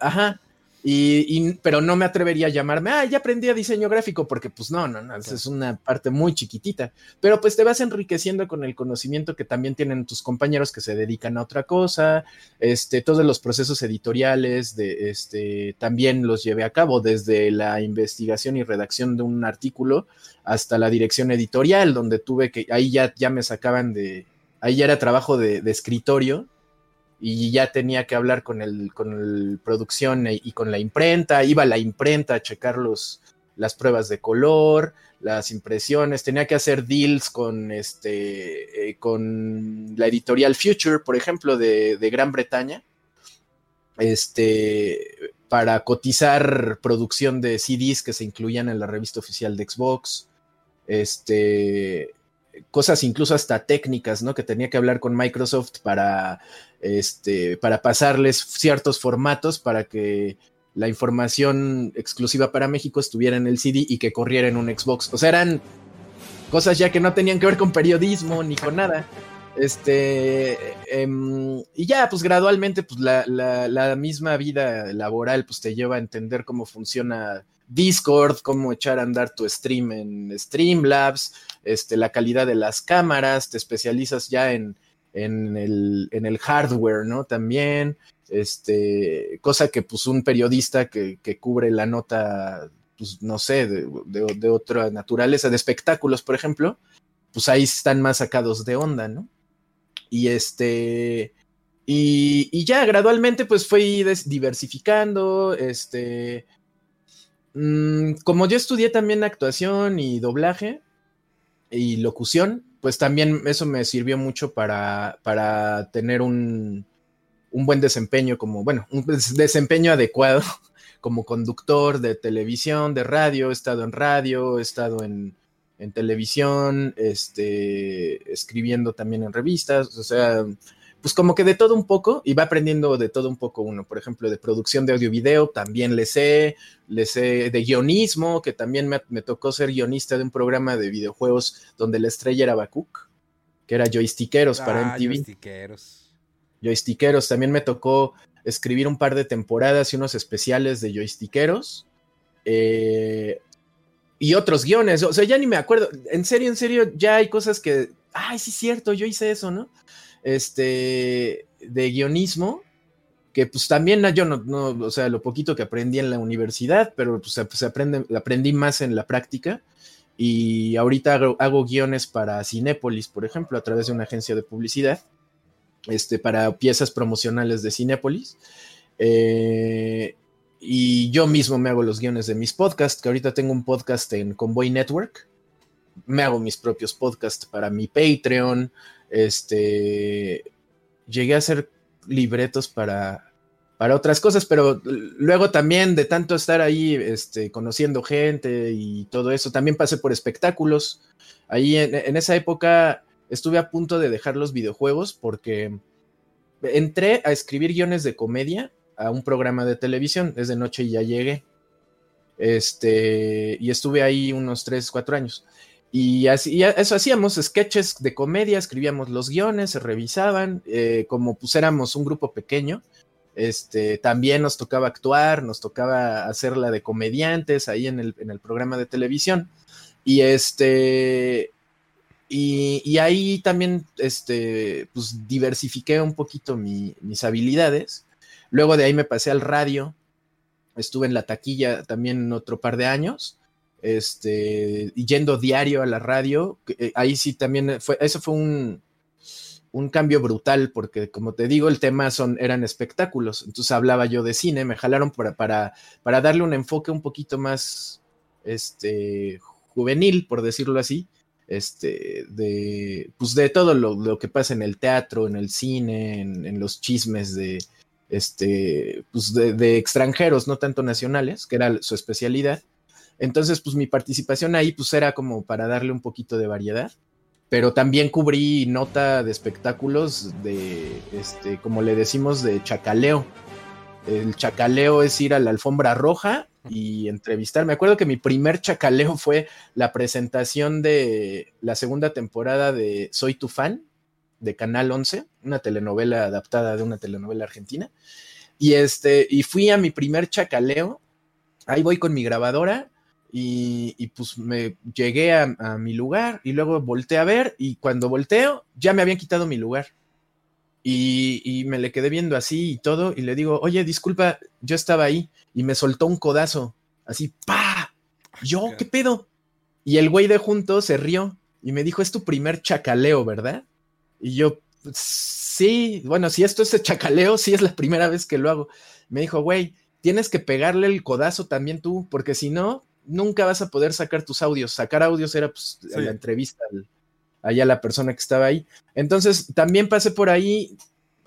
Ajá. Y, pero no me atrevería a llamarme, ah, ya aprendí a diseño gráfico, porque pues no, no, no, es una parte muy chiquitita. Pero pues te vas enriqueciendo con el conocimiento que también tienen tus compañeros que se dedican a otra cosa. Este, todos los procesos editoriales de este también los llevé a cabo, desde la investigación y redacción de un artículo hasta la dirección editorial, donde tuve que, ahí ya, ya me sacaban de, ahí ya era trabajo de, de escritorio y ya tenía que hablar con el, con producción y con la imprenta, iba a la imprenta a checar los, las pruebas de color, las impresiones, tenía que hacer deals con, este, eh, con la editorial Future, por ejemplo, de, de, Gran Bretaña, este, para cotizar producción de CDs que se incluían en la revista oficial de Xbox, este, cosas incluso hasta técnicas, ¿no? Que tenía que hablar con Microsoft para, este, para pasarles ciertos formatos para que la información exclusiva para México estuviera en el CD y que corriera en un Xbox. O sea, eran cosas ya que no tenían que ver con periodismo ni con nada. Este, em, y ya, pues gradualmente, pues la, la, misma vida laboral, pues te lleva a entender cómo funciona Discord, cómo echar a andar tu stream en Streamlabs, este, la calidad de las cámaras, te especializas ya en, en, el, en el hardware, ¿no? También, este, cosa que pues un periodista que, que cubre la nota, pues no sé, de, de, otra naturaleza, de espectáculos, por ejemplo, pues ahí están más sacados de onda, ¿no? Y este, y, y ya gradualmente pues fui diversificando, este, mm, como yo estudié también actuación y doblaje, y locución, pues también eso me sirvió mucho para, para tener un, un buen desempeño, como, bueno, un desempeño adecuado (laughs) como conductor de televisión, de radio, he estado en radio, he estado en, en televisión, este, escribiendo también en revistas, o sea, pues como que de todo un poco y va aprendiendo de todo un poco uno. Por ejemplo, de producción de audio y video también le sé, le sé de guionismo, que también me, tocó ser guionista de un programa de videojuegos donde la estrella era Bakuk, que era Joystickeros para MTV. Ah, joystickeros. Joystickeros. También me tocó escribir un par de temporadas y unos especiales de Joystickeros. Eh, y otros guiones, o sea, ya ni me acuerdo. En serio, en serio, ya hay cosas que, ay, sí es cierto, yo hice eso, ¿no? Este, de guionismo, que pues también yo no, no, o sea, lo poquito que aprendí en la universidad, pero pues, aprende, aprendí más en la práctica. Y ahorita hago, guiones para Cinépolis, por ejemplo, a través de una agencia de publicidad, este, para piezas promocionales de Cinépolis. Eh, y yo mismo me hago los guiones de mis podcasts, que ahorita tengo un podcast en Convoy Network. Me hago mis propios podcasts para mi Patreon, este, llegué a hacer libretos para, para otras cosas, pero luego también de tanto estar ahí este, conociendo gente y todo eso, también pasé por espectáculos. Ahí en, esa época estuve a punto de dejar los videojuegos porque entré a escribir guiones de comedia a un programa de televisión, es de noche y ya llegué. Este, y estuve ahí unos 3, 4 años. Y así, eso hacíamos, sketches de comedia, escribíamos los guiones, se revisaban, eh, como pues éramos un grupo pequeño, este, también nos tocaba actuar, nos tocaba hacerla de comediantes ahí en el, en el programa de televisión. Y este, y, ahí también, este, pues diversifiqué un poquito mis habilidades. Luego de ahí me pasé al radio, estuve en la taquilla también otro par de años este, yendo diario a la radio, eh, ahí sí también fue, eso fue un, un cambio brutal, porque como te digo, el tema son, eran espectáculos, entonces hablaba yo de cine, me jalaron para, para, para darle un enfoque un poquito más, este, juvenil, por decirlo así, este, de, pues de todo lo, que pasa en el teatro, en el cine, en, los chismes de, este, pues de, extranjeros, no tanto nacionales, que era su especialidad. Entonces, pues mi participación ahí pues era como para darle un poquito de variedad, pero también cubrí nota de espectáculos de, este, como le decimos, de chacaleo. El chacaleo es ir a la alfombra roja y entrevistar. Me acuerdo que mi primer chacaleo (laughs) fue la presentación de la segunda temporada de Soy tu fan de Canal 11, una telenovela adaptada de una telenovela argentina. Y este, y fui a mi primer chacaleo. Ahí voy con mi grabadora y, pues me llegué a, mi lugar y luego volteé a ver y cuando volteo ya me habían quitado mi lugar. Y, me le quedé viendo así y todo y le digo, oye, disculpa, yo estaba ahí y me soltó un codazo, así, pa, yo, ¿qué pedo? Y el güey de junto se rió y me dijo, es tu primer chacaleo, ¿verdad? Y yo, sí, bueno, si esto es chacaleo, sí es la primera vez que lo hago. Me dijo, güey, tienes que pegarle el codazo también tú, porque si no, nunca vas a poder sacar tus audios. Sacar audios era pues la entrevista allá la persona que estaba ahí. Entonces también pasé por ahí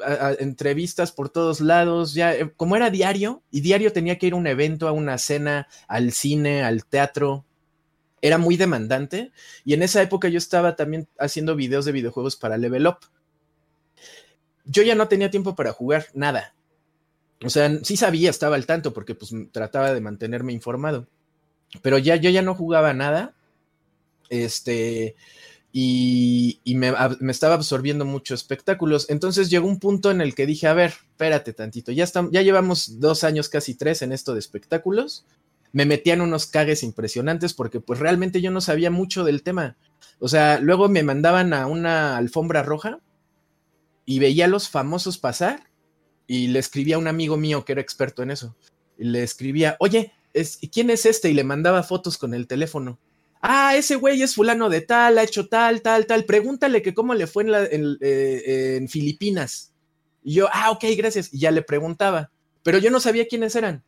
a, entrevistas por todos lados, ya eh, como era diario y diario tenía que ir a un evento, a una cena, al cine, al teatro. Era muy demandante y en esa época yo estaba también haciendo videos de videojuegos para Level Up. Yo ya no tenía tiempo para jugar nada. O sea, sí sabía, estaba al tanto porque pues trataba de mantenerme informado pero ya yo ya no jugaba nada. Este, y, me, estaba absorbiendo muchos espectáculos. Entonces llegó un punto en el que dije, a ver, espérate tantito, ya, estamos, ya llevamos dos años, casi tres en esto de espectáculos. Me metían unos cagues impresionantes porque pues realmente yo no sabía mucho del tema. O sea, luego me mandaban a una alfombra roja y veía a los famosos pasar y le escribía a un amigo mío que era experto en eso. Y le escribía, oye, ¿quién es este? Y le mandaba fotos con el teléfono. Ah, ese güey es fulano de tal, ha hecho tal, tal, tal. Pregúntale que cómo le fue en, eh, en Filipinas. Y yo, ah, ok, gracias. Y ya le preguntaba, pero yo no sabía quiénes eran.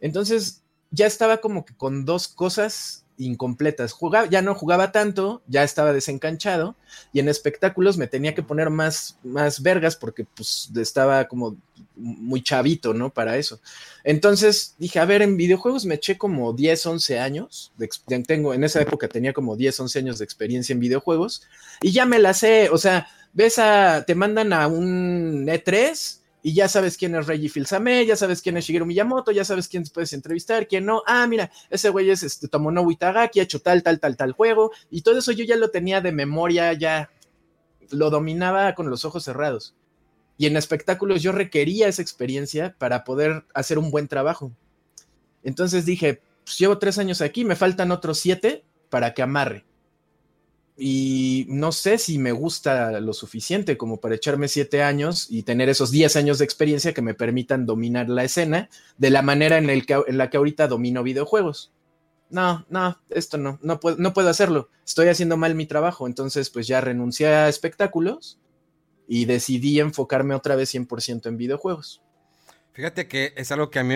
Entonces ya estaba como que con dos cosas incompletas. Jugaba, ya no jugaba tanto, ya estaba desencanchado y en espectáculos me tenía que poner más, más vergas porque pues estaba como muy chavito, ¿no? Para eso. Entonces dije, a ver, en videojuegos me eché como 10, 11 años, de, tengo, en esa época tenía como 10, 11 años de experiencia en videojuegos y ya me la sé, o sea, ves a, te mandan a un E3 y ya sabes quién es Reggie Fils-Aimé, ya sabes quién es Shigeru Miyamoto, ya sabes quién puedes entrevistar, quién no. Ah, mira, ese güey es este, Tomonobu Itagaki, ha hecho tal, tal, tal, tal juego. Y todo eso yo ya lo tenía de memoria, ya lo dominaba con los ojos cerrados. Y en espectáculos yo requería esa experiencia para poder hacer un buen trabajo. Entonces dije, pues llevo tres años aquí, me faltan otros siete para que amarre y no sé si me gusta lo suficiente como para echarme siete años y tener esos diez años de experiencia que me permitan dominar la escena de la manera en, el que, en la que ahorita domino videojuegos. No, no, esto no, no puedo, no puedo hacerlo. Estoy haciendo mal mi trabajo, entonces pues ya renuncié a espectáculos y decidí enfocarme otra vez 100% en videojuegos. Fíjate que es algo que a mí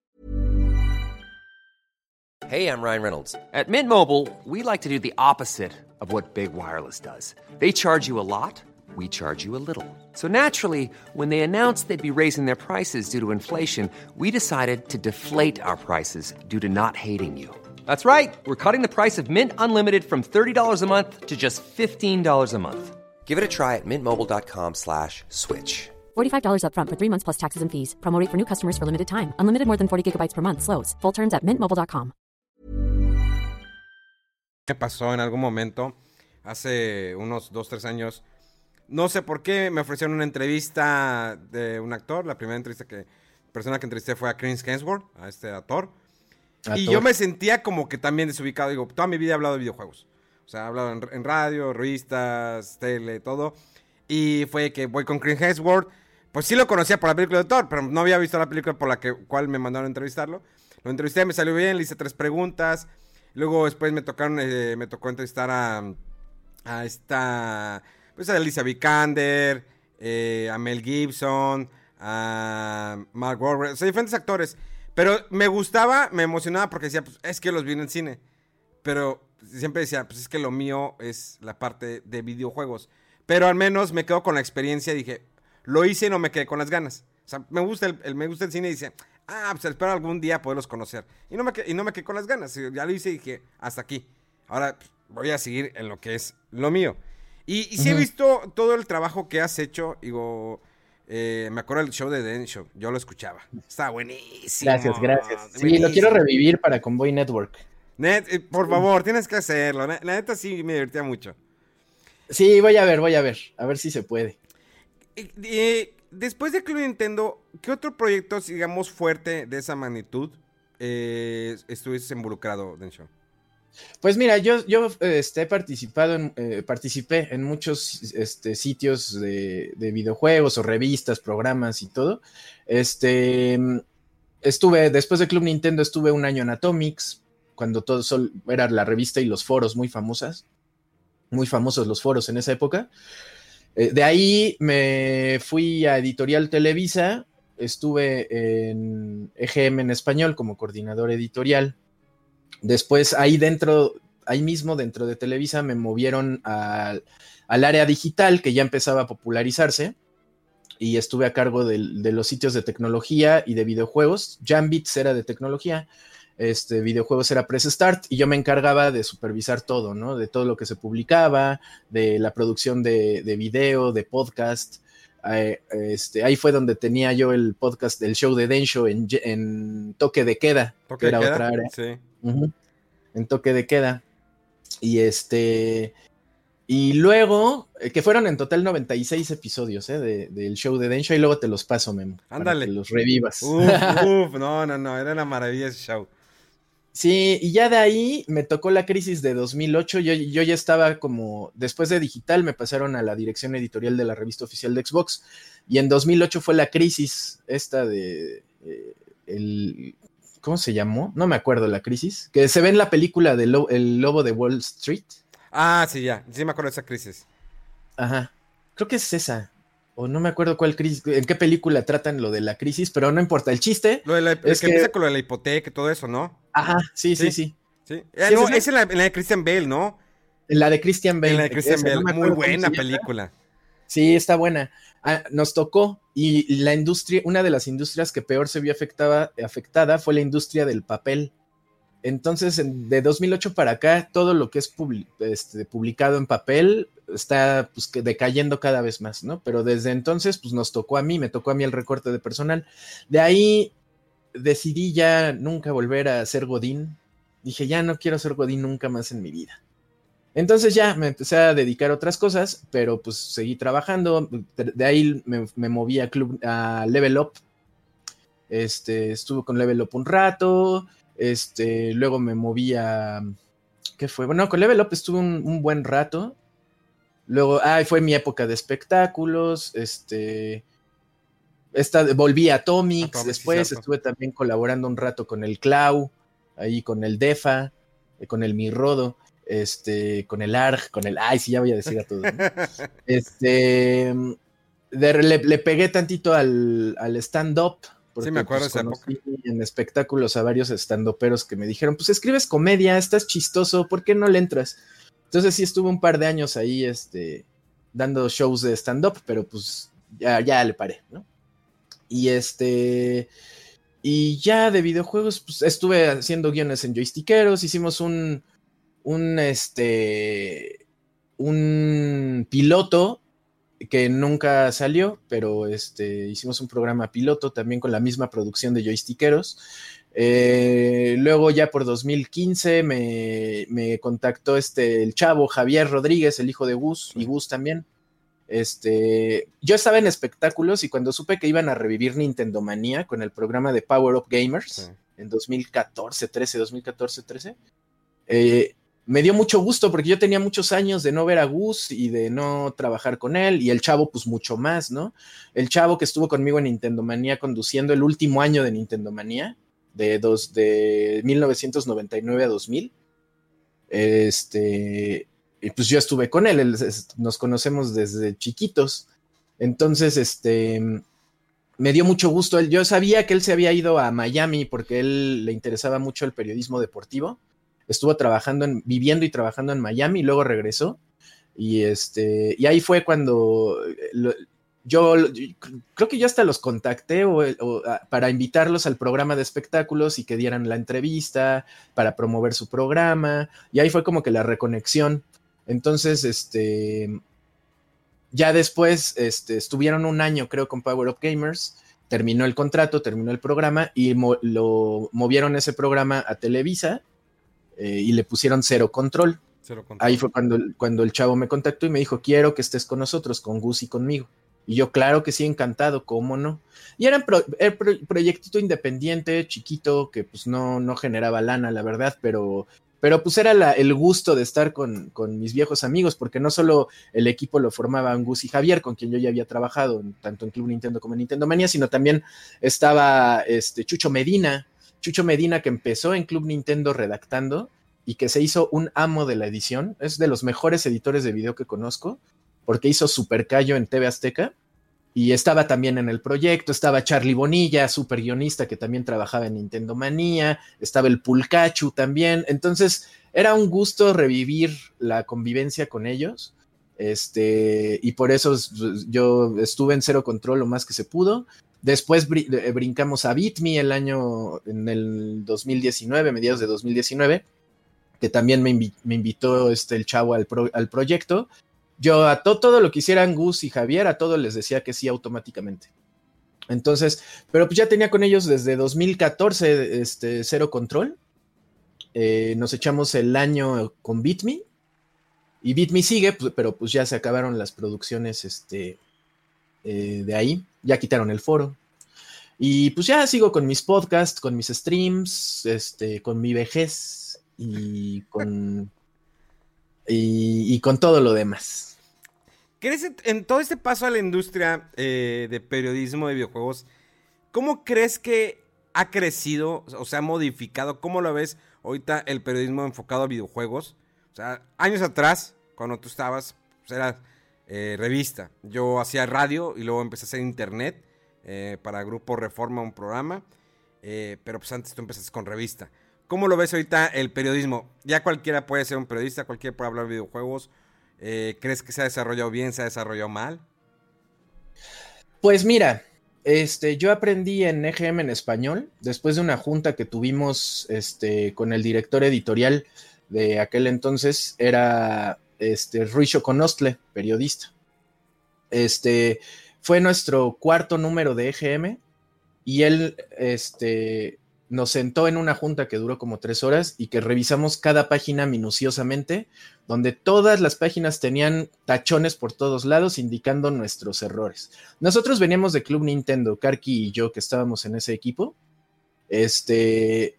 Hey, I'm Ryan Reynolds. At Mint Mobile, we like to do the opposite of what Big Wireless does. They charge you a lot, we charge you a little. So naturally, when they announced they'd be raising their prices due to inflation, we decided to deflate our prices due to not hating you. That's right. We're cutting the price of Mint Unlimited from $30 a month to just $15 a month. Give it a try at mintmobile.com slash switch. $45 upfront for three months plus taxes and fees. Promo for new customers for limited time. Unlimited more than 40 gigabytes per month. Slows. Full terms at mintmobile.com. me pasó en algún momento, hace unos 2, 3 años. No sé por qué me ofrecieron una entrevista de un actor. La primera entrevista que, persona que entrevisté fue a Chris Hemsworth, a este actor. Y yo me sentía como que también desubicado. Digo, toda mi vida he hablado de videojuegos. O sea, he hablado en, radio, revistas, tele, todo. Y fue que voy con Chris Hemsworth. Pues sí lo conocía por la película de Thor, pero no había visto la película por la que, cual me mandaron a entrevistarlo. Lo entrevisté, me salió bien, le hice tres preguntas. Luego después me tocaron, eh, me tocó entrevistar a, a esta, pues a Alicia Vikander, eh, a Mel Gibson, a Mark Wahlberg, o sea, diferentes actores. Pero me gustaba, me emocionaba porque decía, pues es que los vi en el cine. Pero siempre decía, pues es que lo mío es la parte de videojuegos. Pero al menos me quedo con la experiencia y dije, lo hice y no me quedé con las ganas. O sea, me gusta el, me gusta el cine y dice, ah, pues espero algún día poderlos conocer. Y no me, y no me quedé con las ganas. Ya lo hice y dije, hasta aquí. Ahora pues, voy a seguir en lo que es lo mío. Y, y sí he visto todo el trabajo que has hecho, digo, Eh, me acuerdo del show de Den Show, yo lo escuchaba. Estaba buenísimo. Gracias, gracias. Sí, buenísimo. lo quiero revivir para Convoy Network. Net, eh, por favor, tienes que hacerlo. La, la neta sí me divertía mucho. Sí, voy a ver, voy a ver. A ver si se puede. Eh, eh, después de Club Nintendo, ¿qué otro proyecto, digamos, fuerte de esa magnitud eh, estuviste involucrado, Densho? Pues mira, yo, yo este, he participado en, eh, participé en muchos este, sitios de, de, videojuegos o revistas, programas y todo. Este, estuve, después de Club Nintendo, estuve un año en Atomics, cuando todo sol, era la revista y los foros muy famosas, muy famosos los foros en esa época. Eh, de ahí me fui a Editorial Televisa, estuve en EGM en español como coordinador editorial. Después ahí dentro, ahí mismo dentro de Televisa me movieron al, área digital que ya empezaba a popularizarse y estuve a cargo de, de, los sitios de tecnología y de videojuegos. Jambits era de tecnología, este, videojuegos era Press Start y yo me encargaba de supervisar todo, ¿no? De todo lo que se publicaba, de la producción de, de video, de podcast. Eh, este, ahí fue donde tenía yo el podcast del show de Densho en, en Toque de Queda, ¿Toque que era de queda? otra área. Sí. Uh -huh. En Toque de Queda. Y este. Y luego, eh, que fueron en total 96 episodios eh, de, del show de Densho, y luego te los paso, Memo. Ándale. Para que los revivas. Uf, (laughs) uf, no, no, no, era una maravilla ese show. Sí, y ya de ahí me tocó la crisis de 2008. Yo, yo, ya estaba como, después de digital, me pasaron a la dirección editorial de la revista oficial de Xbox. Y en 2008 fue la crisis esta de. Eh, el, ¿Cómo se llamó? No me acuerdo la crisis. Que se ve en la película de Lo, El Lobo de Wall Street. Ah, sí, ya. Sí me acuerdo de esa crisis. Ajá. Creo que es esa. O no me acuerdo cuál crisis, en qué película tratan lo de la crisis, pero no importa. El chiste. Lo de la, es que, que empieza con lo de la hipoteca y todo eso, ¿no? Ajá, sí, sí, sí. sí. Ah, no, es en la, en la, de Christian Bale, ¿no? En la de Christian Bale. En la de Christian Bale. No Muy buena película. Sí, está buena. Ah, nos tocó y la industria, una de las industrias que peor se vio afectada, afectada fue la industria del papel. Entonces, en, de 2008 para acá, todo lo que es este, publicado en papel está pues, que decayendo cada vez más, ¿no? Pero desde entonces, pues nos tocó a mí, me tocó a mí el recorte de personal. De ahí decidí ya nunca volver a ser Godín. Dije, ya no quiero ser Godín nunca más en mi vida. Entonces ya me empecé a dedicar a otras cosas, pero pues seguí trabajando. De ahí me, me moví a, club, a Level Up. Este, estuve con Level Up un rato. Este, luego me moví a. ¿Qué fue? Bueno, con Level Up estuve un, buen rato. Luego, ah, fue mi época de espectáculos. Este. Esta, volví a Atomics, Atomics después, estuve también colaborando un rato con el Clau, ahí con el Defa, con el Mirrodo este, con el ARG, con el, ay, sí, ya voy a decir a todos. ¿no? (laughs) este, de, le, le, pegué tantito al, al stand-up. Sí, me acuerdo pues, esa época. En espectáculos a varios stand-uperos que me dijeron, pues escribes comedia, estás chistoso, ¿por qué no le entras? Entonces sí estuve un par de años ahí, este, dando shows de stand-up, pero pues ya, ya le paré, ¿no? Y este, y ya de videojuegos, pues estuve haciendo guiones en joystickeros, hicimos un, un este un piloto que nunca salió, pero este hicimos un programa piloto también con la misma producción de joystickeros. Eh, luego ya por 2015 me, me, contactó este el chavo Javier Rodríguez, el hijo de Gus, y Gus también. Este, yo estaba en espectáculos y cuando supe que iban a revivir Nintendo Manía con el programa de Power Up Gamers sí. en 2014, 13, 2014, 13, eh, me dio mucho gusto porque yo tenía muchos años de no ver a Gus y de no trabajar con él y el chavo pues mucho más, ¿no? El chavo que estuvo conmigo en Nintendo Manía conduciendo el último año de Nintendo Manía, de, dos, de 1999 a 2000, este, y pues yo estuve con él, nos conocemos desde chiquitos, entonces, este, me dio mucho gusto, yo sabía que él se había ido a Miami porque él le interesaba mucho el periodismo deportivo, estuvo trabajando en, viviendo y trabajando en Miami y luego regresó. Y este, y ahí fue cuando lo, yo, creo que yo hasta los contacté para invitarlos al programa de espectáculos y que dieran la entrevista para promover su programa. Y ahí fue como que la reconexión. Entonces, este, ya después este, estuvieron un año, creo, con Power Up Gamers. Terminó el contrato, terminó el programa y lo movieron ese programa a Televisa eh, y le pusieron cero control. cero control. Ahí fue cuando, cuando el chavo me contactó y me dijo, quiero que estés con nosotros, con Gus y conmigo. Y yo, claro que sí, encantado, ¿cómo no? Y era un proyectito independiente, chiquito, que pues no, no generaba lana, la verdad, pero pero pues era el gusto de estar con, mis viejos amigos, porque no solo el equipo lo formaban Gus y Javier, con quien yo ya había trabajado tanto en Club Nintendo como en Nintendo Manía, sino también estaba este Chucho Medina, Chucho Medina que empezó en Club Nintendo redactando y que se hizo un amo de la edición, es de los mejores editores de video que conozco, porque hizo Super Cayo en TV Azteca y estaba también en el proyecto, estaba Charlie Bonilla, super guionista que también trabajaba en Nintendo Manía, estaba el Pulcachu también. Entonces, era un gusto revivir la convivencia con ellos. Este, y por eso yo estuve en cero control lo más que se pudo. Después eh, brincamos a BitMe el año, en el 2019, mediados de 2019, que también me, invitó este, el chavo al, al proyecto. Yo a todo lo que hicieran Gus y Javier, a todos les decía que sí automáticamente. Entonces, pero pues ya tenía con ellos desde 2014 este, cero control. Eh, nos echamos el año con BitMe. Y BitMe sigue, pues, pero pues ya se acabaron las producciones este, eh, de ahí. Ya quitaron el foro. Y pues ya sigo con mis podcasts, con mis streams, este, con mi vejez y con, y con todo lo demás. ¿Crees en todo este paso a la industria eh, de periodismo de videojuegos, cómo crees que ha crecido o se ha modificado? ¿Cómo lo ves ahorita el periodismo enfocado a videojuegos? O sea, años atrás, cuando tú estabas, pues era eh, revista. Yo hacía radio y luego empecé a hacer internet eh, para Grupo Reforma, un programa. pero pues antes tú empezaste con revista. ¿Cómo lo ves ahorita el periodismo? Ya cualquiera puede ser un periodista, cualquiera puede hablar de videojuegos eh, ¿Crees que se ha desarrollado bien, se ha desarrollado mal? Pues mira, este, yo aprendí en EGM en español después de una junta que tuvimos este, con el director editorial de aquel entonces, era este, Conostle, periodista. Este, fue nuestro cuarto número de EGM y él este, nos sentó en una junta que duró como tres horas y que revisamos cada página minuciosamente, donde todas las páginas tenían tachones por todos lados indicando nuestros errores. Nosotros veníamos de Club Nintendo, Karki y yo que estábamos en ese equipo. Este,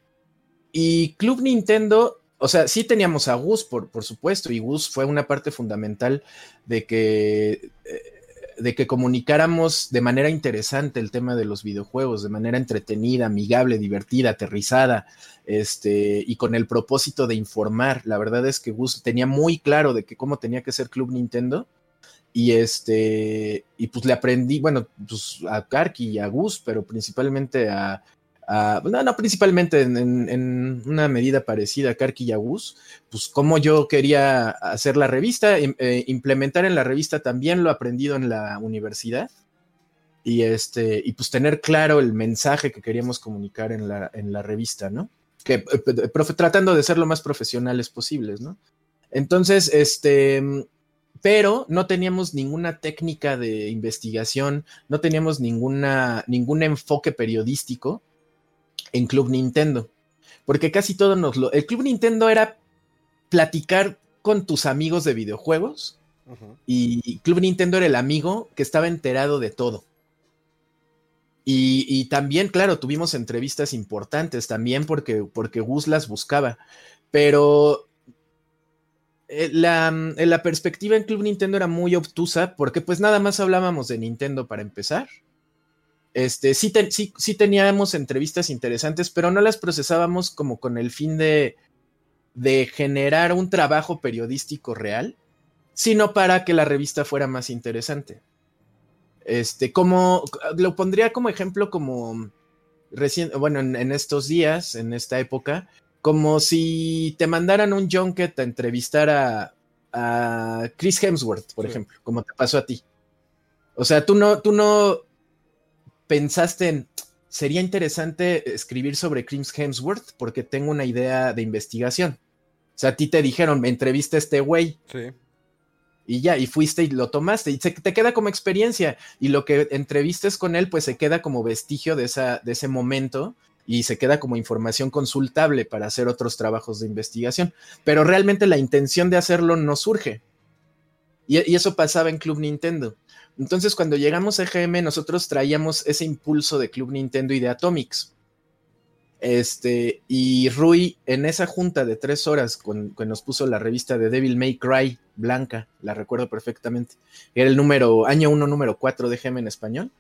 y Club Nintendo, o sea, sí teníamos a Gus, por, por supuesto, y Gus fue una parte fundamental de que... Eh, de que comunicáramos de manera interesante el tema de los videojuegos, de manera entretenida, amigable, divertida, aterrizada, este, y con el propósito de informar. La verdad es que Gus tenía muy claro de que cómo tenía que ser Club Nintendo. Y este, y pues le aprendí, bueno, pues a Karki y a Gus, pero principalmente a, no, no, principalmente en, una medida parecida a Karki pues como yo quería hacer la revista, eh, implementar en la revista también lo aprendido en la universidad y este, y pues tener claro el mensaje que queríamos comunicar en la, en la revista, ¿no? Que, eh, tratando de ser lo más profesionales posibles, ¿no? Entonces, este, pero no teníamos ninguna técnica de investigación, no teníamos ninguna, ningún enfoque periodístico en Club Nintendo. Porque casi todo nos lo. El Club Nintendo era platicar con tus amigos de videojuegos. Y Club Nintendo era el amigo que estaba enterado de todo. Y, también, claro, tuvimos entrevistas importantes también porque, porque Gus las buscaba. Pero eh, la, la perspectiva en Club Nintendo era muy obtusa porque pues nada más hablábamos de Nintendo para empezar este, sí, sí, teníamos entrevistas interesantes, pero no las procesábamos como con el fin de, de generar un trabajo periodístico real, sino para que la revista fuera más interesante. Este, como lo pondría como ejemplo, como recién, bueno, en, estos días, en esta época, como si te mandaran un junket a entrevistar a, a Chris Hemsworth, por ejemplo, como te pasó a ti. O sea, tú no, tú no, pensaste en, sería interesante escribir sobre Chris Hemsworth porque tengo una idea de investigación. O sea, a ti te dijeron, me entrevista este güey. Sí. y ya, y fuiste y lo tomaste, y se, te queda como experiencia, y lo que entrevistes con él, pues se queda como vestigio de, esa, de ese momento, y se queda como información consultable para hacer otros trabajos de investigación, pero realmente la intención de hacerlo no surge. Y, y eso pasaba en Club Nintendo. Entonces, cuando llegamos a EGM, nosotros traíamos ese impulso de Club Nintendo y de Atomics este, y Rui, en esa junta de tres horas, con, que nos puso la revista de Devil May Cry, blanca, la recuerdo perfectamente. Era el número, año 1, número 4 de Gem en español.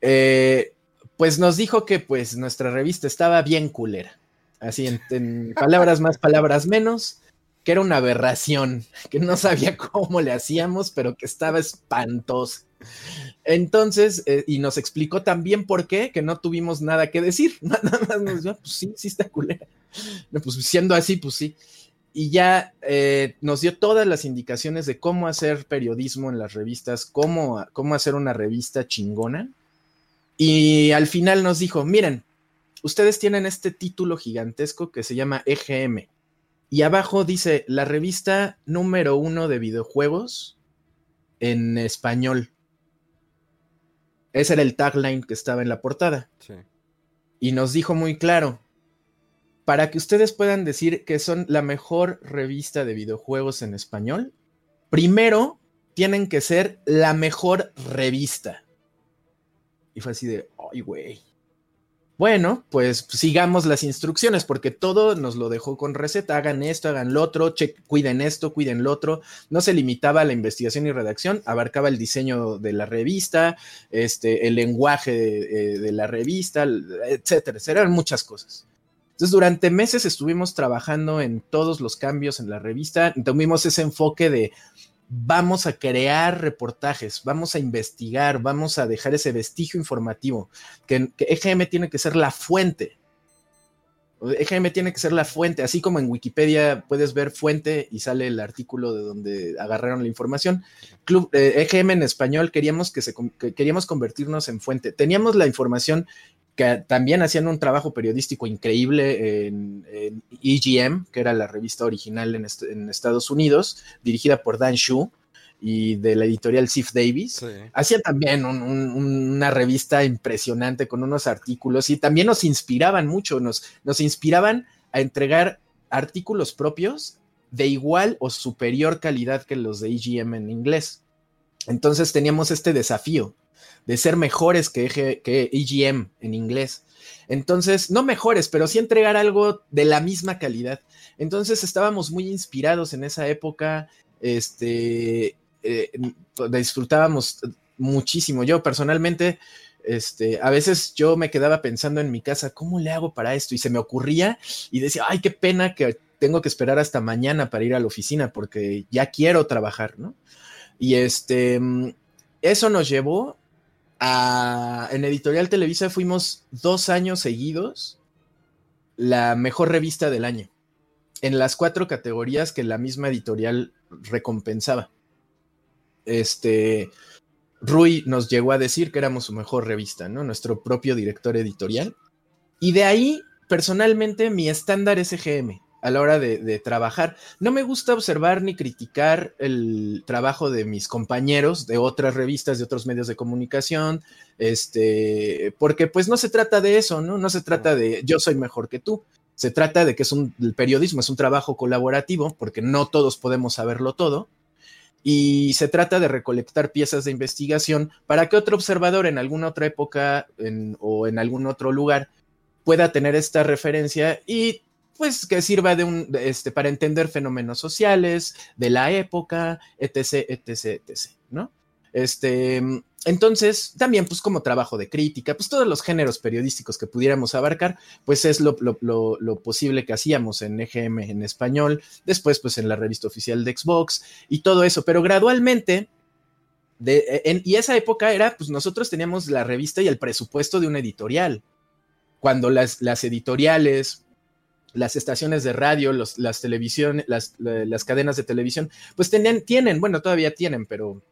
Eh, pues nos dijo que pues nuestra revista estaba bien culera. Así en palabras más, palabras menos, que era una aberración, que no sabía cómo le hacíamos, pero que estaba espantosa. Entonces, eh, y nos explicó también por qué, que no tuvimos nada que decir. (laughs) Nada más nos dijo, pues sí, sí está culera. pues siendo así, pues sí. Y ya eh, nos dio todas las indicaciones de cómo hacer periodismo en las revistas, cómo, cómo hacer una revista chingona. Y al final nos dijo, miren, ustedes tienen este título gigantesco que se llama EGM. Y abajo dice la revista número uno de videojuegos en español. Ese era el tagline que estaba en la portada. Y nos dijo muy claro, para que ustedes puedan decir que son la mejor revista de videojuegos en español, primero tienen que ser la mejor revista. Y fue así de, ay, güey. Bueno, pues sigamos las instrucciones porque todo nos lo dejó con receta. Hagan esto, hagan lo otro, cuiden esto, cuiden lo otro. No se limitaba a la investigación y redacción, abarcaba el diseño de la revista, este, el lenguaje de, de la revista, etcétera. Eran muchas cosas. Entonces, durante meses estuvimos trabajando en todos los cambios en la revista. Tuvimos ese enfoque de vamos a crear reportajes, vamos a investigar, vamos a dejar ese vestigio informativo, que, EGM tiene que ser la fuente. EGM tiene que ser la fuente, así como en Wikipedia puedes ver fuente y sale el artículo de donde agarraron la información. Club, EGM eh, en español queríamos que, queríamos convertirnos en fuente. Teníamos la información que también hacían un trabajo periodístico increíble en, EGM, que era la revista original en, Estados Unidos, dirigida por Dan Shu y de la editorial Sif Davis. Hacían también una revista impresionante con unos artículos y también nos inspiraban mucho, nos, nos inspiraban a entregar artículos propios de igual o superior calidad que los de EGM en inglés. Entonces teníamos este desafío de ser mejores que, EGM en inglés. Entonces, no mejores, pero sí entregar algo de la misma calidad. Entonces estábamos muy inspirados en esa época, este, eh, disfrutábamos muchísimo. Yo personalmente, este, a veces yo me quedaba pensando en mi casa, ¿cómo le hago para esto? Y se me ocurría y decía, ay, qué pena que tengo que esperar hasta mañana para ir a la oficina porque ya quiero trabajar, ¿no? Y este, eso nos llevó en Editorial Televisa fuimos dos años seguidos la mejor revista del año, en las cuatro categorías que la misma editorial recompensaba. Este, Rui nos llegó a decir que éramos su mejor revista, ¿no? Nuestro propio director editorial. Y de ahí, personalmente, mi estándar es EGM a la hora de, trabajar. No me gusta observar ni criticar el trabajo de mis compañeros de otras revistas, de otros medios de comunicación, este, porque pues no se trata de eso, ¿no? No se trata de yo soy mejor que tú. Se trata de que es un el periodismo, es un trabajo colaborativo, porque no todos podemos saberlo todo. Y se trata de recolectar piezas de investigación para que otro observador en alguna otra época o en algún otro lugar pueda tener esta referencia y pues que sirva de un, este, para entender fenómenos sociales, de la época, etc., etc., etc., ¿no? Este, entonces, también, pues como trabajo de crítica, pues todos los géneros periodísticos que pudiéramos abarcar, pues es lo, posible que hacíamos en EGM en español, después pues en la revista oficial de Xbox y todo eso, pero gradualmente, de, en, y esa época era, pues nosotros teníamos la revista y el presupuesto de una editorial. Cuando las, las editoriales, las estaciones de radio, las televisiones, las, cadenas de televisión, pues tenían, tienen, bueno, todavía tienen, pero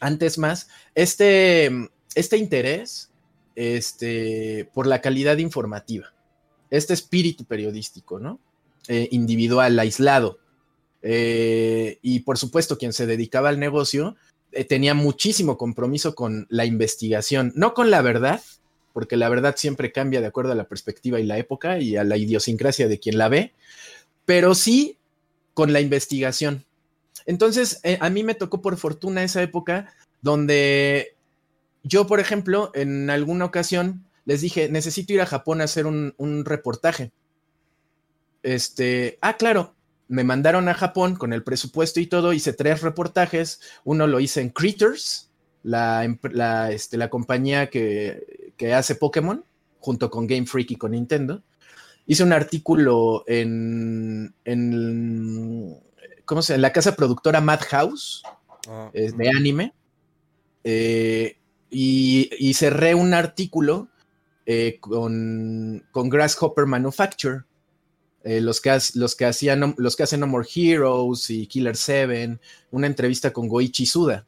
antes más, este, este interés este, por la calidad informativa, este espíritu periodístico, ¿no? Eh, individual, aislado. Eh, y por supuesto, quien se dedicaba al negocio eh, tenía muchísimo compromiso con la investigación, no con la verdad, porque la verdad siempre cambia de acuerdo a la perspectiva y la época y a la idiosincrasia de quien la ve, pero sí con la investigación. Entonces, eh, a mí me tocó por fortuna esa época donde yo, por ejemplo, en alguna ocasión les dije, necesito ir a Japón a hacer un, reportaje. Este, ah, claro, me mandaron a Japón con el presupuesto y todo, hice tres reportajes, uno lo hice en Critters, la, la, este, la compañía que, que, hace Pokémon, junto con Game Freak y con Nintendo. Hice un artículo en, en ¿cómo se llama? La casa productora Madhouse, ah, de anime. Eh, y, y, cerré un artículo eh, con, con Grasshopper Manufacture, eh, los, que los, que hacían, los que hacen No More Heroes y Killer 7, una entrevista con Goichi Suda.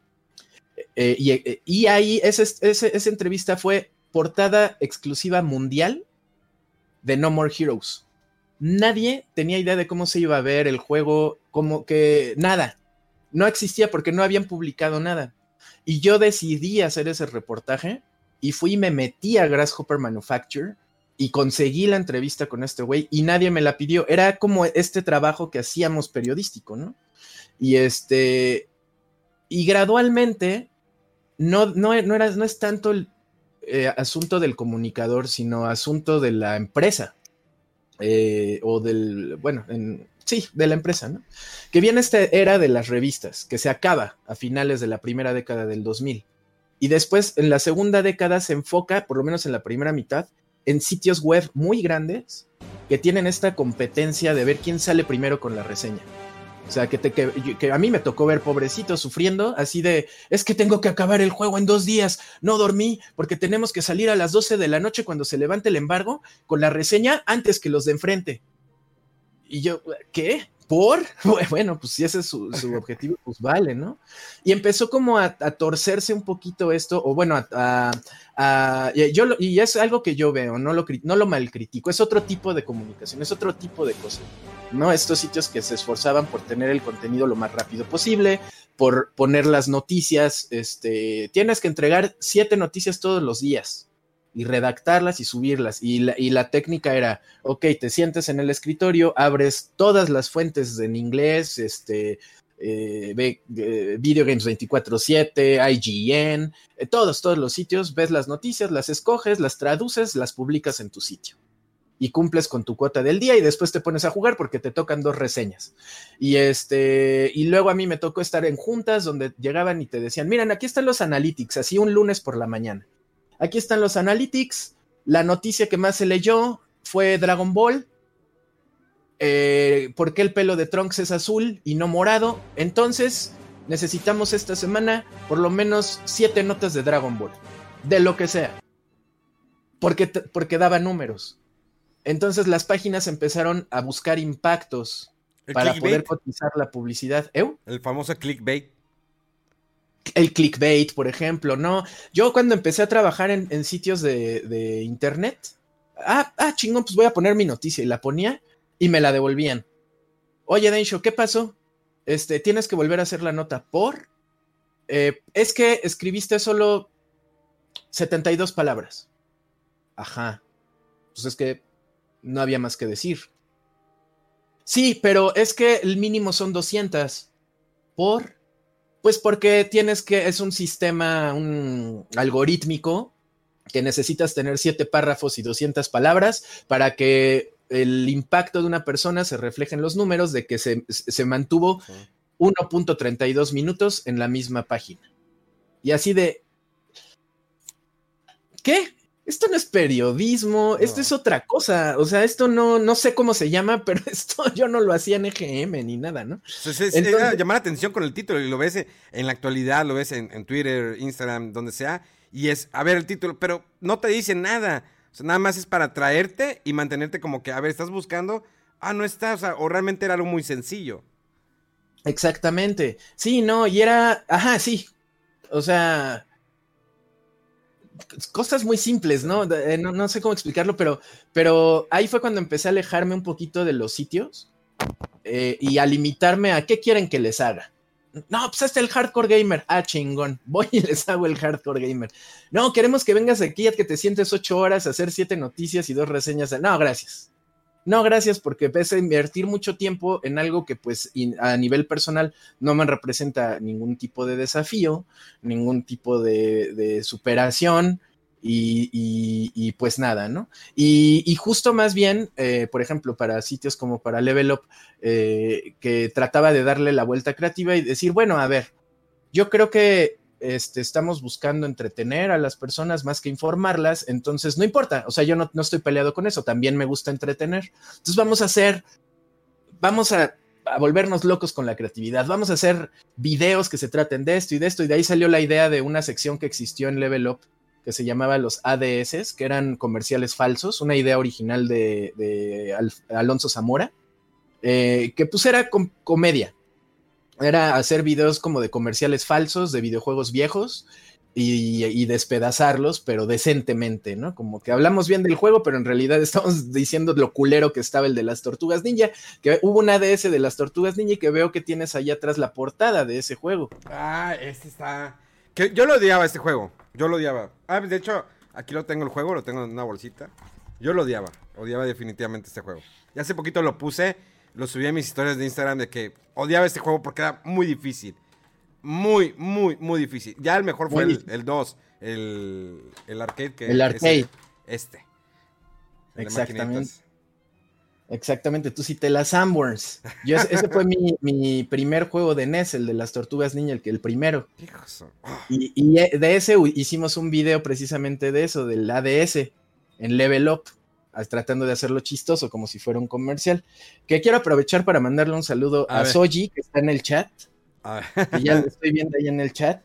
Eh, y, ahí esa, esa, entrevista fue portada exclusiva mundial de No More Heroes. Nadie tenía idea de cómo se iba a ver el juego, como que nada. No existía porque no habían publicado nada. Y yo decidí hacer ese reportaje y fui y me metí a Grasshopper Manufacture y conseguí la entrevista con este güey y nadie me la pidió. Era como este trabajo que hacíamos periodístico, ¿no? Y este, y gradualmente, no, no, no, era, no es tanto el eh, asunto del comunicador, sino asunto de la empresa. Eh, o del, bueno, en, sí, de la empresa, ¿no? Que viene esta era de las revistas, que se acaba a finales de la primera década del 2000. Y después, en la segunda década, se enfoca, por lo menos en la primera mitad, en sitios web muy grandes que tienen esta competencia de ver quién sale primero con la reseña. O sea, que, te, a mí me tocó ver pobrecitos sufriendo, así de, es que tengo que acabar el juego en dos días, no dormí, porque tenemos que salir a las 12 de la noche cuando se levante el embargo con la reseña antes que los de enfrente. Y yo, ¿qué? ¿Por? (laughs) Bueno, pues si ese es su, (laughs) objetivo, pues vale, ¿no? Y empezó como a, torcerse un poquito esto, o bueno, a, yo y es algo que yo veo, no lo, no lo mal critico, es otro tipo de comunicación, es otro tipo de cosa, ¿no? Estos sitios que se esforzaban por tener el contenido lo más rápido posible, por poner las noticias, este, tienes que entregar siete noticias todos los días, y redactarlas y subirlas. Y la, y la, técnica era, ok, te sientes en el escritorio, abres todas las fuentes en inglés, este, Video Games 24-7, IGN, todos, todos los sitios, ves las noticias, las escoges, las traduces, las publicas en tu sitio. Y cumples con tu cuota del día y después te pones a jugar porque te tocan dos reseñas. Y este, y luego a mí me tocó estar en juntas donde llegaban y te decían, miren, aquí están los analytics, así un lunes por la mañana Aquí están los analytics. La noticia que más se leyó fue Dragon Ball. Eh, ¿Por qué el pelo de Trunks es azul y no morado? Entonces, necesitamos esta semana por lo menos siete notas de Dragon Ball. De lo que sea. Porque, porque daba números. Entonces las páginas empezaron a buscar impactos para poder cotizar la publicidad. El famoso clickbait el clickbait, por ejemplo, ¿no? Yo cuando empecé a trabajar en, sitios de, internet, ah, ah, chingón, pues voy a poner mi noticia y la ponía y me la devolvían. Oye, Densho, ¿qué pasó? Este, tienes que volver a hacer la nota por. Eh, es que escribiste solo 72 palabras. Ajá. Pues es que no había más que decir. Sí, pero es que el mínimo son 200. ¿Por? Pues porque tienes que, es un sistema, un algorítmico que necesitas tener siete párrafos y 200 palabras para que el impacto de una persona se refleje en los números de que se, mantuvo 1.32 minutos en la misma página. Y así de... ¿Qué? Esto no es periodismo, esto es otra cosa. O sea, esto no, no sé cómo se llama, (laughs) pero esto yo no lo hacía en EGM ni nada, ¿no? Entonces, llamar la atención con el título y lo ves en la actualidad, lo ves en, Twitter, Instagram, donde sea, y es, a ver el título, pero no te dice nada. O sea, nada más es para traerte y mantenerte como que, a ver, estás buscando, ah, no está, o sea, o realmente era algo muy sencillo. Exactamente. Sí, no, y era, ajá, sí. O sea, cosas muy simples, eh, ¿no? ¿no? sé cómo explicarlo, pero, pero ahí fue cuando empecé a alejarme un poquito de los sitios, eh, y a limitarme a qué quieren que les haga. No, pues hasta el hardcore gamer. Ah, chingón. Voy y les hago el hardcore gamer. No, queremos que vengas aquí a que te sientes ocho horas a hacer siete noticias y dos reseñas. No, gracias. No, gracias, porque pese a invertir mucho tiempo en algo que pues a nivel personal no me representa ningún tipo de desafío, ningún tipo de, superación, y, pues nada, ¿no? Y, justo más bien, eh, por ejemplo, para sitios como para Level Up, eh, que trataba de darle la vuelta creativa y decir, bueno, a ver, yo creo que este, estamos buscando entretener a las personas más que informarlas, entonces no importa, o sea, yo no, estoy peleado con eso, también me gusta entretener. Entonces vamos a hacer, vamos a, volvernos locos con la creatividad, vamos a hacer videos que se traten de esto y de esto, y de ahí salió la idea de una sección que existió en Level Up que se llamaba los ADS, que eran comerciales falsos, una idea original de, Alonso Zamora, eh, que pues era comedia, era hacer videos como de comerciales falsos, de videojuegos viejos y, despedazarlos, pero decentemente, ¿no? Como que hablamos bien del juego, pero en realidad (laughs) estamos diciendo lo culero que estaba el de las tortugas ninja, que hubo un ADS de las tortugas ninja y que veo que tienes allá atrás la portada de ese juego. Ah, este está... Que yo lo odiaba este juego, yo lo odiaba. Ah, de hecho, aquí lo tengo el juego, lo tengo en una bolsita. Yo lo odiaba, odiaba definitivamente este juego. Y hace poquito lo puse lo subí a mis historias de Instagram de que odiaba este juego porque era muy difícil. Muy, muy, muy difícil. Ya el mejor fue el 2, el, el, arcade. Que el arcade. este. Exactamente. Exactamente, tú sí te las Sanborns. Yo, ese fue mi, primer juego de NES, el de las tortugas niña, el, que el primero. Y, y, eh, de ese hicimos un video precisamente de eso, del ADS, en Level Up tratando de hacerlo chistoso, como si fuera un comercial. Que quiero aprovechar para mandarle un saludo a, Soji, que está en el chat. Que ya lo (laughs) estoy viendo ahí en el chat.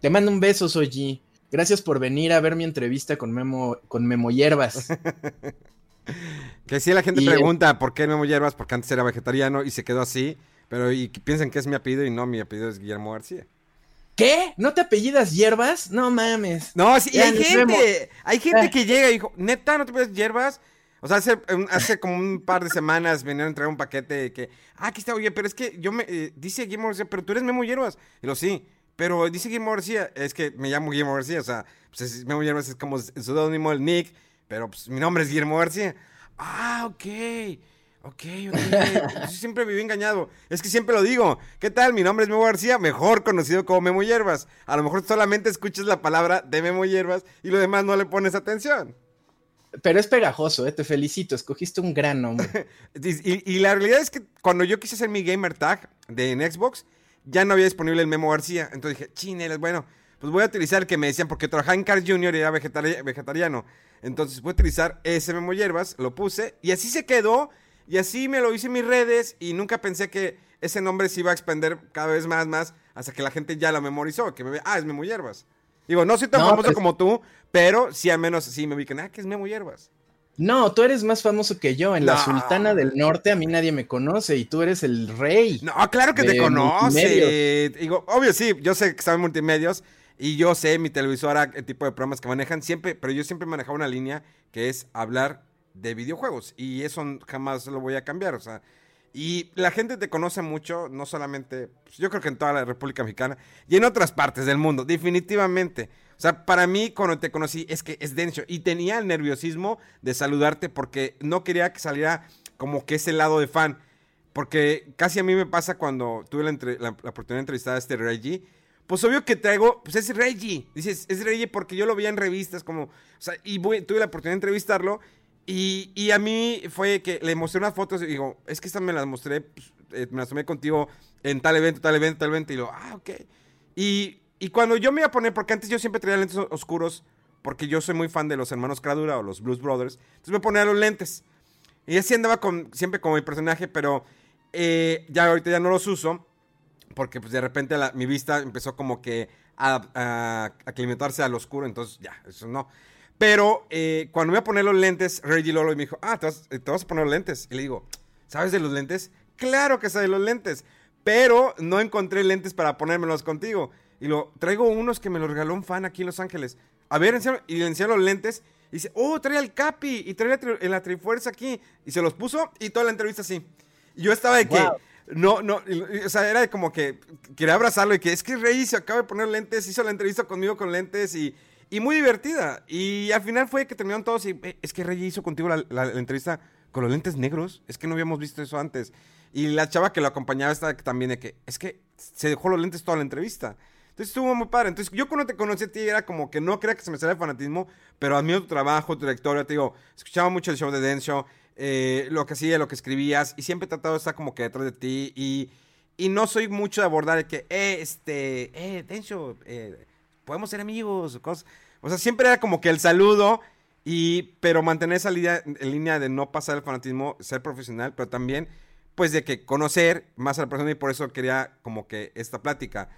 Te mando un beso, Soji. Gracias por venir a ver mi entrevista con Memo, con Memo Hierbas. (laughs) que si la gente pregunta por qué Memo Hierbas, porque antes era vegetariano y se quedó así, pero y piensan que es mi apellido y no, mi apellido es Guillermo García. ¿Qué? ¿No te apellidas hierbas? No mames. No, sí, hay gente, hay gente que llega y dijo, neta, ¿no te apellidas hierbas? O sea, hace, hace, como un par de semanas vinieron a entregar un paquete de que, ah, aquí está, oye, pero es que yo me, eh, dice Guillermo García, pero tú eres Memo Hierbas. Y lo sí, pero dice Guillermo García, es que me llamo Guillermo García, o sea, pues Memo Hierbas es como el pseudónimo del Nick, pero pues mi nombre es Guillermo García. Ah, ok. Ok, ok. Yo siempre viví engañado. Es que siempre lo digo. ¿Qué tal? Mi nombre es Memo García, mejor conocido como Memo Hierbas. A lo mejor solamente escuchas la palabra de Memo Hierbas y lo demás no le pones atención. Pero es pegajoso, ¿eh? te felicito, escogiste un gran nombre. (laughs) y, la realidad es que cuando yo quise hacer mi gamer tag de en Xbox, ya no había disponible el Memo García. Entonces dije, chineles, bueno, pues voy a utilizar el que me decían, porque trabajaba en Carl Jr. y era vegetariano. Entonces voy a utilizar ese Memo Hierbas, lo puse y así se quedó. Y así me lo hice en mis redes y nunca pensé que ese nombre se iba a expandir cada vez más, más, hasta que la gente ya lo memorizó, que me ve, ah, es Memo Hierbas. Digo, no soy tan famoso pues como tú, pero sí al menos sí me ubican, ah, que es Memo Hierbas. No, tú eres más famoso que yo. En la Sultana del Norte a mí nadie me conoce y tú eres el rey. No, claro que te conoce. Digo, obvio sí, yo sé que estaba en multimedios y yo sé mi televisora, el tipo de programas que manejan siempre, pero yo siempre manejaba una línea que es hablar de videojuegos y eso jamás lo voy a cambiar, o sea, y la gente te conoce mucho, no solamente, pues, yo creo que en toda la República Mexicana y en otras partes del mundo, definitivamente. O sea, para mí cuando te conocí es que es denso y tenía el nerviosismo de saludarte porque no quería que saliera como que ese lado de fan. Porque casi a mí me pasa cuando tuve la, oportunidad de entrevistar a este Reggie. Pues obvio que traigo, pues es Reggie. Dices, es Reggie porque yo lo veía en revistas como, o sea, y tuve la oportunidad de entrevistarlo y, a mí fue que le mostré unas fotos y digo, es que estas me las mostré, pues, eh, me las tomé contigo en tal evento, tal evento, tal evento. Y digo, ah, ok. Y, cuando yo me iba a poner, porque antes yo siempre traía lentes oscuros, porque yo soy muy fan de los hermanos Cradura o los Blues Brothers, entonces me ponía los lentes. Y así andaba con, siempre como mi personaje, pero eh, ya ahorita ya no los uso, porque pues de repente mi vista empezó como que a, a aclimatarse al oscuro, entonces ya, eso no. Pero eh, cuando me voy a poner los lentes, Reggie Lolo me dijo, ah, ¿te vas, te vas, a poner los lentes. Y le digo, ¿sabes de los lentes? Claro que sé de los lentes, pero no encontré lentes para ponérmelos contigo. Y lo traigo unos que me los regaló un fan aquí en Los Ángeles. A ver, y le enseño los lentes. Y dice, oh, trae el Capi y trae la, la Trifuerza aquí. Y se los puso y toda la entrevista así. Y yo estaba de que, Wow. no, no, o sea, era como que quería abrazarlo y que es que Rey se acaba de poner lentes, hizo la entrevista conmigo con lentes y, y muy divertida. Y al final fue que terminaron todos y "Eh, es que Rey hizo contigo la, entrevista con los lentes negros, es que no habíamos visto eso antes. Y la chava que lo acompañaba estaba también de que, es que se dejó los lentes toda la entrevista. Entonces estuvo muy padre. Entonces yo cuando te conocí a ti era como que no creía que se me saliera el fanatismo, pero admiro tu trabajo, tu trayectoria. Te digo, escuchaba mucho el show de Denso, eh, lo que hacía, lo que escribías, y siempre he tratado de estar como que detrás de ti. Y, y no soy mucho de abordar de que, eh, este, eh, Denso, eh, podemos ser amigos, o cosas. O sea, siempre era como que el saludo, y, pero mantener esa línea, línea de no pasar el fanatismo, ser profesional, pero también, pues, de que conocer más a la persona, y por eso quería como que esta plática.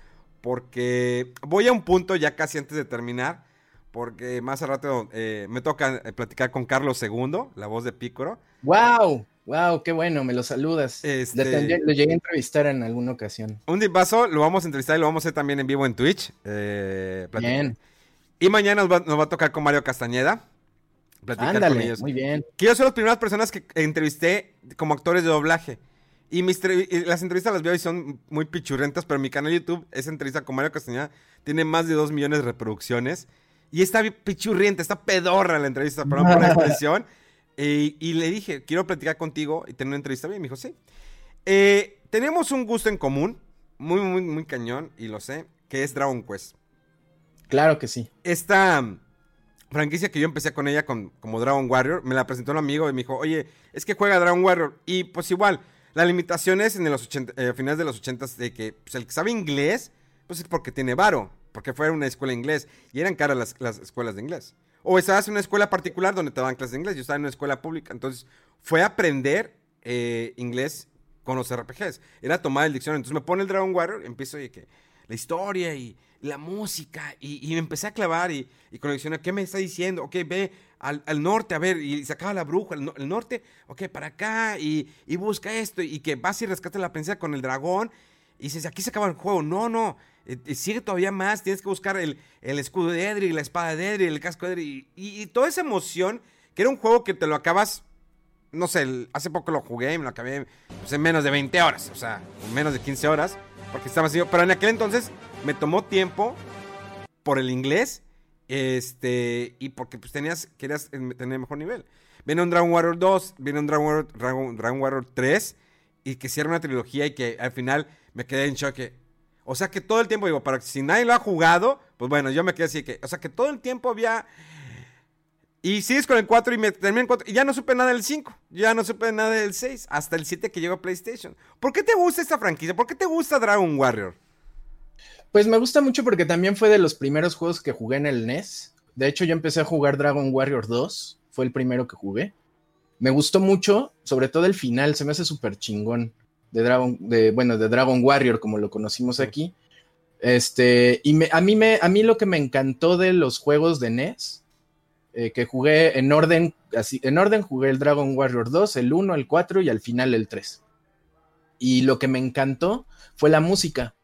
Porque voy a un punto ya casi antes de terminar, porque más al rato eh, me toca eh, platicar con Carlos II, la voz de Pícoro. ¡Wow! ¡Wow! ¡Qué bueno! Me lo saludas. Este- Le tendría- lo llegué a entrevistar en alguna ocasión. Un dipaso, lo vamos a entrevistar y lo vamos a hacer también en vivo en Twitch. eh. Bien. Y mañana nos va, nos va a tocar con Mario Castañeda. Platicar con Ándale, ellos. muy bien. Que yo soy las primeras personas que entrevisté como actores de doblaje. Y, mis y las entrevistas las veo y son muy pichurrentas, pero mi canal de YouTube, esa entrevista con Mario Castañeda tiene más de 2 millones de reproducciones. Y está bien pichurrienta, está pedorra la entrevista, perdón por la (laughs) expresión. Eh, y le dije, quiero platicar contigo y tener una entrevista bien. Me dijo, sí. Eh, tenemos un gusto en común, muy, muy, muy cañón, y lo sé, que es Dragon Quest. Claro que sí. Esta mm, franquicia que yo empecé con ella con, como Dragon Warrior, me la presentó un amigo y me dijo, oye, es que juega Dragon Warrior. Y pues igual, la limitación es en los 80, eh, finales de los 80 de que pues, el que sabe inglés, pues es porque tiene varo, porque fue a una escuela de inglés y eran caras las, las escuelas de inglés. O estabas en una escuela particular donde te daban clases de inglés, yo estaba en una escuela pública, entonces fue aprender eh, inglés con los RPGs, era tomar el diccionario, entonces me pone el Dragon Warrior, empiezo y que la historia y la música y, me empecé a clavar y, y con el diccionario, ¿qué me está diciendo? Ok, ve al, norte, a ver, y sacaba la bruja, el, no- el norte, ok, para acá y, busca esto y que vas y rescatas la princesa con el dragón y dices, aquí se acaba el juego, no, no, sigue todavía más, tienes que buscar el, el escudo de Edric, la espada de Edric, el casco de Edric y, toda esa emoción, que era un juego que te lo acabas no sé, hace poco lo jugué me lo acabé pues, en menos de 20 horas, o sea, en menos de 15 horas, porque estaba así. Pero en aquel entonces me tomó tiempo por el inglés, este, y porque pues tenías, querías eh, tener mejor nivel. Viene un Dragon Warrior 2, viene un Dragon Warrior, Dragon, Dragon Warrior 3, y que cierra una trilogía y que al final me quedé en shock. O sea que todo el tiempo, digo, para si nadie lo ha jugado, pues bueno, yo me quedé así que, o sea que todo el tiempo había y sigues con el 4 y me terminé en 4. Y ya no supe nada del 5. Ya no supe nada del 6. Hasta el 7 que llegó a PlayStation. ¿Por qué te gusta esta franquicia? ¿Por qué te gusta Dragon Warrior? Pues me gusta mucho porque también fue de los primeros juegos que jugué en el NES. De hecho, yo empecé a jugar Dragon Warrior 2. Fue el primero que jugué. Me gustó mucho, sobre todo el final, se me hace súper chingón. De Dragon, de, bueno, de Dragon Warrior, como lo conocimos aquí. Este, y me- a, mí me, a mí lo que me encantó de los juegos de NES, eh, que jugué en orden, así, en orden jugué el Dragon Warrior 2, el 1, el 4 y al final el 3. Y lo que me encantó fue la música.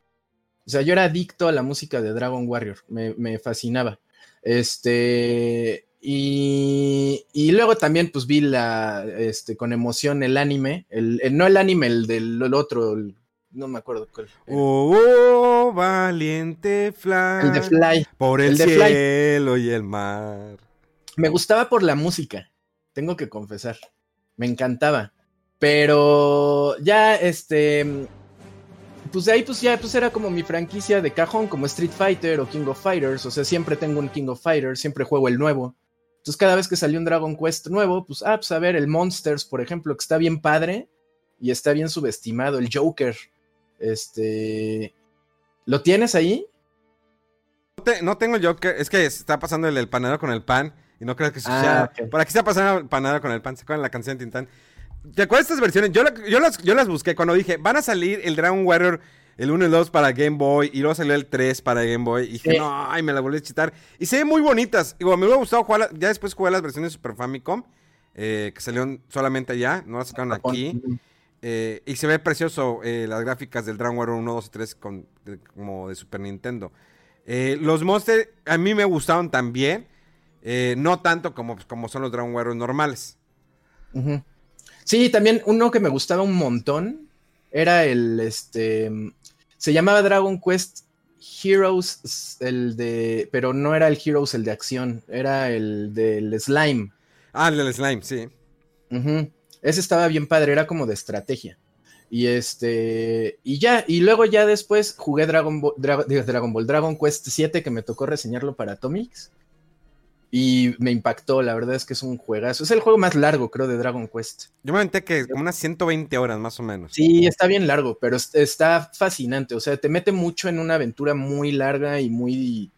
O sea, yo era adicto a la música de Dragon Warrior, me, me fascinaba. Este, y, y luego también pues vi la, este, con emoción el anime, el, el- no el anime, el del el otro, el- no me acuerdo cuál. Oh, oh, valiente Fly. El de Fly. Por el, El de Fly. cielo y el mar. Me gustaba por la música, tengo que confesar. Me encantaba. Pero ya, este. Pues de ahí, pues ya, pues era como mi franquicia de cajón, como Street Fighter o King of Fighters. O sea, siempre tengo un King of Fighters, siempre juego el nuevo. Entonces, cada vez que salió un Dragon Quest nuevo, pues, ah, pues a ver, el Monsters, por ejemplo, que está bien padre y está bien subestimado. El Joker. Este. ¿Lo tienes ahí? No, te- no tengo yo que. Es que está pasando el, el panadero con el pan. Y no creo que Ah, sea. ok. Por aquí está pasando el panadero con el pan. ¿Se acuerdan la canción de Tintán? ¿Te acuerdas de estas versiones? Yo, la- yo, las, yo las busqué cuando dije, van a salir el Dragon Warrior, el 1 y el 2 para Game Boy, y luego salió el 3 para Game Boy. Y dije, Sí. no, ay, me la volví a chitar. Y se ven muy bonitas. Digo, me hubiera gustado jugar, ya después jugué las versiones de Super Famicom, eh, que salieron solamente allá, no las sacaron aquí. Eh, y se ve precioso eh, las gráficas del Dragon Warrior 1, 2 y 3 con, de- como de Super Nintendo. Los Monsters a mí me gustaron también. no tanto como, pues, como son los Dragon Warrior normales. Ujú. Sí, también uno que me gustaba un montón era el, este, se llamaba Dragon Quest Heroes, el de, pero no era el Heroes el de acción, era el del Slime. Ah, el del Slime, sí. Ese estaba bien padre, era como de estrategia. Y este, y ya, y luego ya después jugué Dragon Ball, Dragon, Ball, Dragon Quest 7 que me tocó reseñarlo para Atomics. Y me impactó, la verdad es que es un juegazo. Es el juego más largo, creo, de Dragon Quest. Yo me aventé que como unas 120 horas más o menos. Sí, está bien largo, pero está fascinante. O sea, te mete mucho en una aventura muy larga y muy,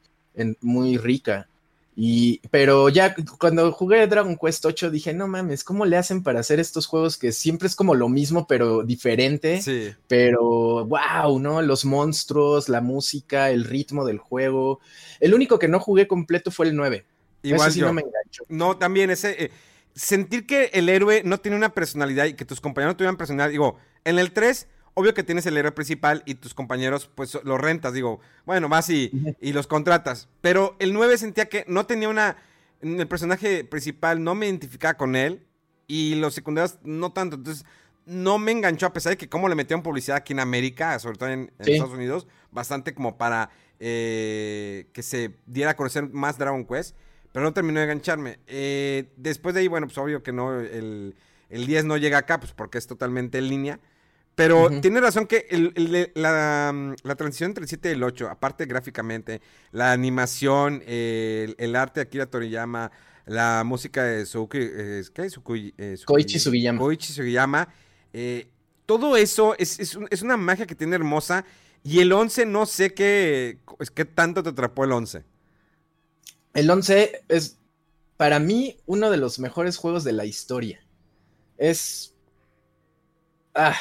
muy rica. Y, pero ya cuando jugué Dragon Quest 8 dije, no mames, ¿cómo le hacen para hacer estos juegos que siempre es como lo mismo, pero diferente? Sí. Pero, wow, ¿no? Los monstruos, la música, el ritmo del juego. El único que no jugué completo fue el 9. Igual no me engancho. No, también ese. Eh, sentir que el héroe no tiene una personalidad y que tus compañeros no tuvieran personalidad. Digo, en el 3, obvio que tienes el héroe principal y tus compañeros, pues los rentas. Digo, bueno, vas y, y los contratas. Pero el 9 sentía que no tenía una. El personaje principal no me identificaba con él y los secundarios no tanto. Entonces, no me enganchó, a pesar de que como le metieron publicidad aquí en América, sobre todo en, Estados Unidos, bastante como para eh, que se diera a conocer más Dragon Quest pero no terminó de engancharme. Eh, después de ahí, bueno, pues obvio que no, el, 10 no llega acá, pues porque es totalmente en línea. Pero tiene razón que la, transición entre el 7 y el 8, aparte gráficamente, la animación, el, arte de Akira Toriyama, la música de Suki, eh, ¿qué? Eh, Koichi Sugiyama. Koichi Sugiyama. todo eso es, es, una magia que tiene hermosa. Y el 11 no sé qué, qué tanto te atrapó el 11. El 11 es, para mí, uno de los mejores juegos de la historia. Es... Ah,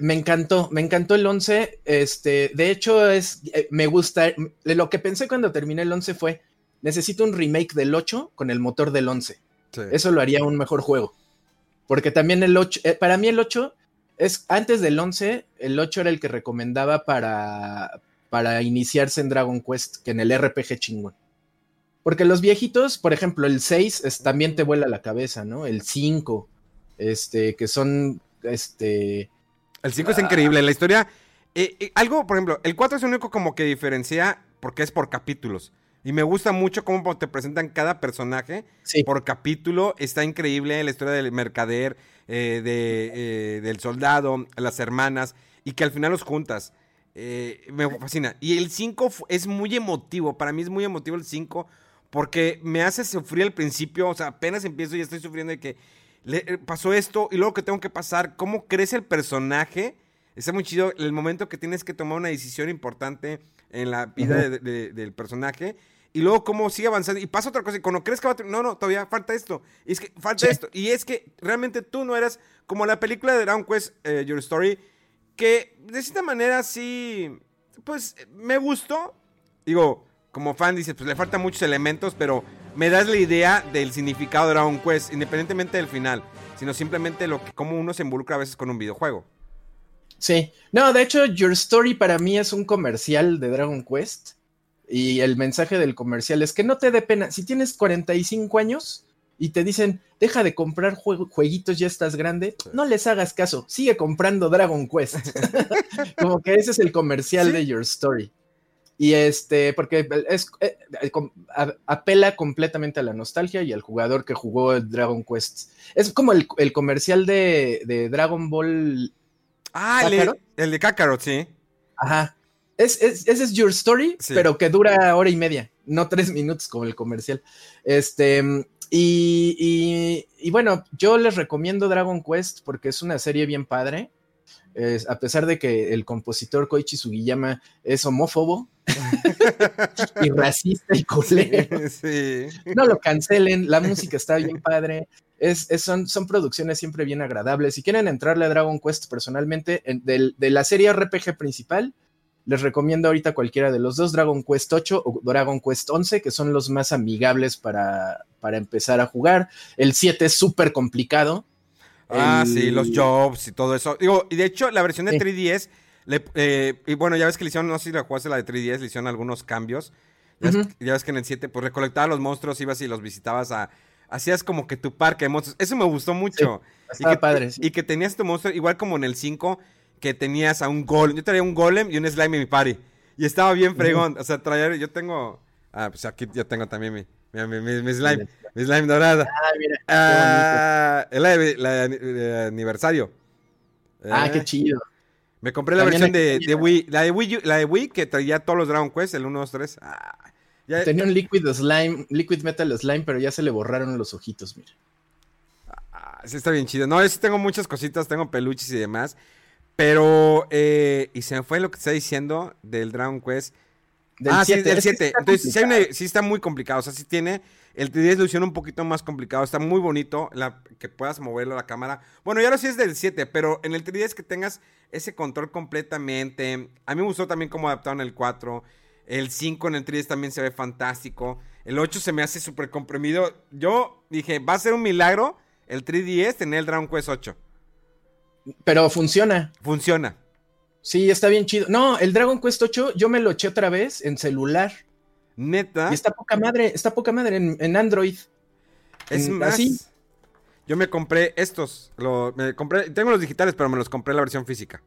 me encantó, me encantó el 11. Este, de hecho, es, eh, me gusta, lo que pensé cuando terminé el 11 fue, necesito un remake del 8 con el motor del 11. Eso lo haría un mejor juego. Porque también el 8, eh, para mí el 8 es, antes del 11, el 8 era el que recomendaba para, para iniciarse en Dragon Quest, que en el RPG chingón. Porque los viejitos, por ejemplo, el 6 es, también te vuela la cabeza, ¿no? El 5, este, que son, este... El 5 es increíble, la historia... Eh, eh, algo, por ejemplo, el 4 es el único como que diferencia porque es por capítulos. Y me gusta mucho cómo te presentan cada personaje por capítulo. Está increíble la historia del mercader, eh, de, del soldado, las hermanas, y que al final los juntas. me fascina. Y el 5 es muy emotivo. Para mí es muy emotivo el 5 porque me hace sufrir al principio, o sea, apenas empiezo y estoy sufriendo de que le, eh, pasó esto y luego que tengo que pasar, cómo crece el personaje. Está muy chido el momento que tienes que tomar una decisión importante en la vida del personaje. Y luego cómo sigue avanzando. Y pasa otra cosa. Y cuando crees que va a... No, no, todavía falta esto. Y es que falta esto. Y es que realmente tú no eras como la película de Dragon Quest, eh, Your Story, que de cierta manera sí... Pues me gustó. Digo, como fan dices, pues le faltan muchos elementos, pero me das la idea del significado de Dragon Quest, independientemente del final, sino simplemente lo que, cómo uno se involucra a veces con un videojuego. Sí, no, de hecho, Your Story para mí es un comercial de Dragon Quest. Y el mensaje del comercial es que no te dé pena. Si tienes 45 años y te dicen, deja de comprar jueguitos, ya estás grande, no les hagas caso, sigue comprando Dragon Quest. (laughs) Como que ese es el comercial de Your Story. Y este, porque es, eh, eh, apela completamente a la nostalgia y al jugador que jugó Dragon Quest. Es como el, comercial de, Dragon Ball. Ah, el, de Kakarot, sí. Ajá. Es, ese es Your Story, pero que dura hora y media, no tres minutos como el comercial. Este, y, y, bueno, yo les recomiendo Dragon Quest porque es una serie bien padre. A pesar de que el compositor Koichi Sugiyama es homófobo, (laughs) y racista y culero. No lo cancelen, la música está bien padre. Es, son, son, producciones siempre bien agradables. Si quieren entrarle a Dragon Quest personalmente, de la serie RPG principal, les recomiendo ahorita cualquiera de los dos, Dragon Quest 8 o Dragon Quest 11, que son los más amigables para, para empezar a jugar. El 7 es súper complicado. Ah, sí, los jobs y todo eso. Digo, y de hecho, la versión de 3DS eh, y bueno, ya ves que le hicieron, no sé si la jugaste la de 3DS, le hicieron algunos cambios. Ya, ves, que en el 7, pues recolectaba los monstruos, ibas y los visitabas a, hacías como que tu parque de monstruos. Eso me gustó mucho. Sí, y que, padre, sí. Y que tenías tu monstruo, igual como en el 5, que tenías a un golem. Yo traía un golem y un slime en mi party. Y estaba bien fregón. O sea, traía, yo tengo... Ah, pues aquí yo tengo también mi, mi, mi, mi- mi slime. Mi slime dorada. Ah, mira. Ah, es la de, la de- de aniversario. ah, Eh, qué chido. Me compré la También versión de, Wii. La de Wii, la de Wii que traía todos los Dragon Quest, el 1, 2, 3. Ah, ya- Tenía un Liquid Slime, Liquid Metal Slime, pero ya se le borraron los ojitos, mira. Ah, sí está bien chido. No, yo sí tengo muchas cositas, tengo peluches y demás. Pero, eh, y se me fue lo que está diciendo del Dragon Quest. Del ah, siete, sí, del es que 7. está Entonces, sí, hay una- sí está muy complicado. O sea, sí tiene. El 3DS lo hicieron un poquito más complicado. Está muy bonito la, que puedas moverlo a la cámara. Bueno, ya lo sí es del 7, pero en el 3DS que tengas ese control completamente. A mí me gustó también cómo adaptaron el 4. El 5 en el 3DS también se ve fantástico. El 8 se me hace súper comprimido. Yo dije, va a ser un milagro el 3DS tener el Dragon Quest 8. Pero funciona. Funciona. Sí, está bien chido. No, el Dragon Quest 8 yo me lo eché otra vez en celular. Neta. Y está poca madre, está poca madre en, en Android. Es en- más, así. yo me compré estos. lo- me compré, tengo los digitales, pero me los compré en la versión física.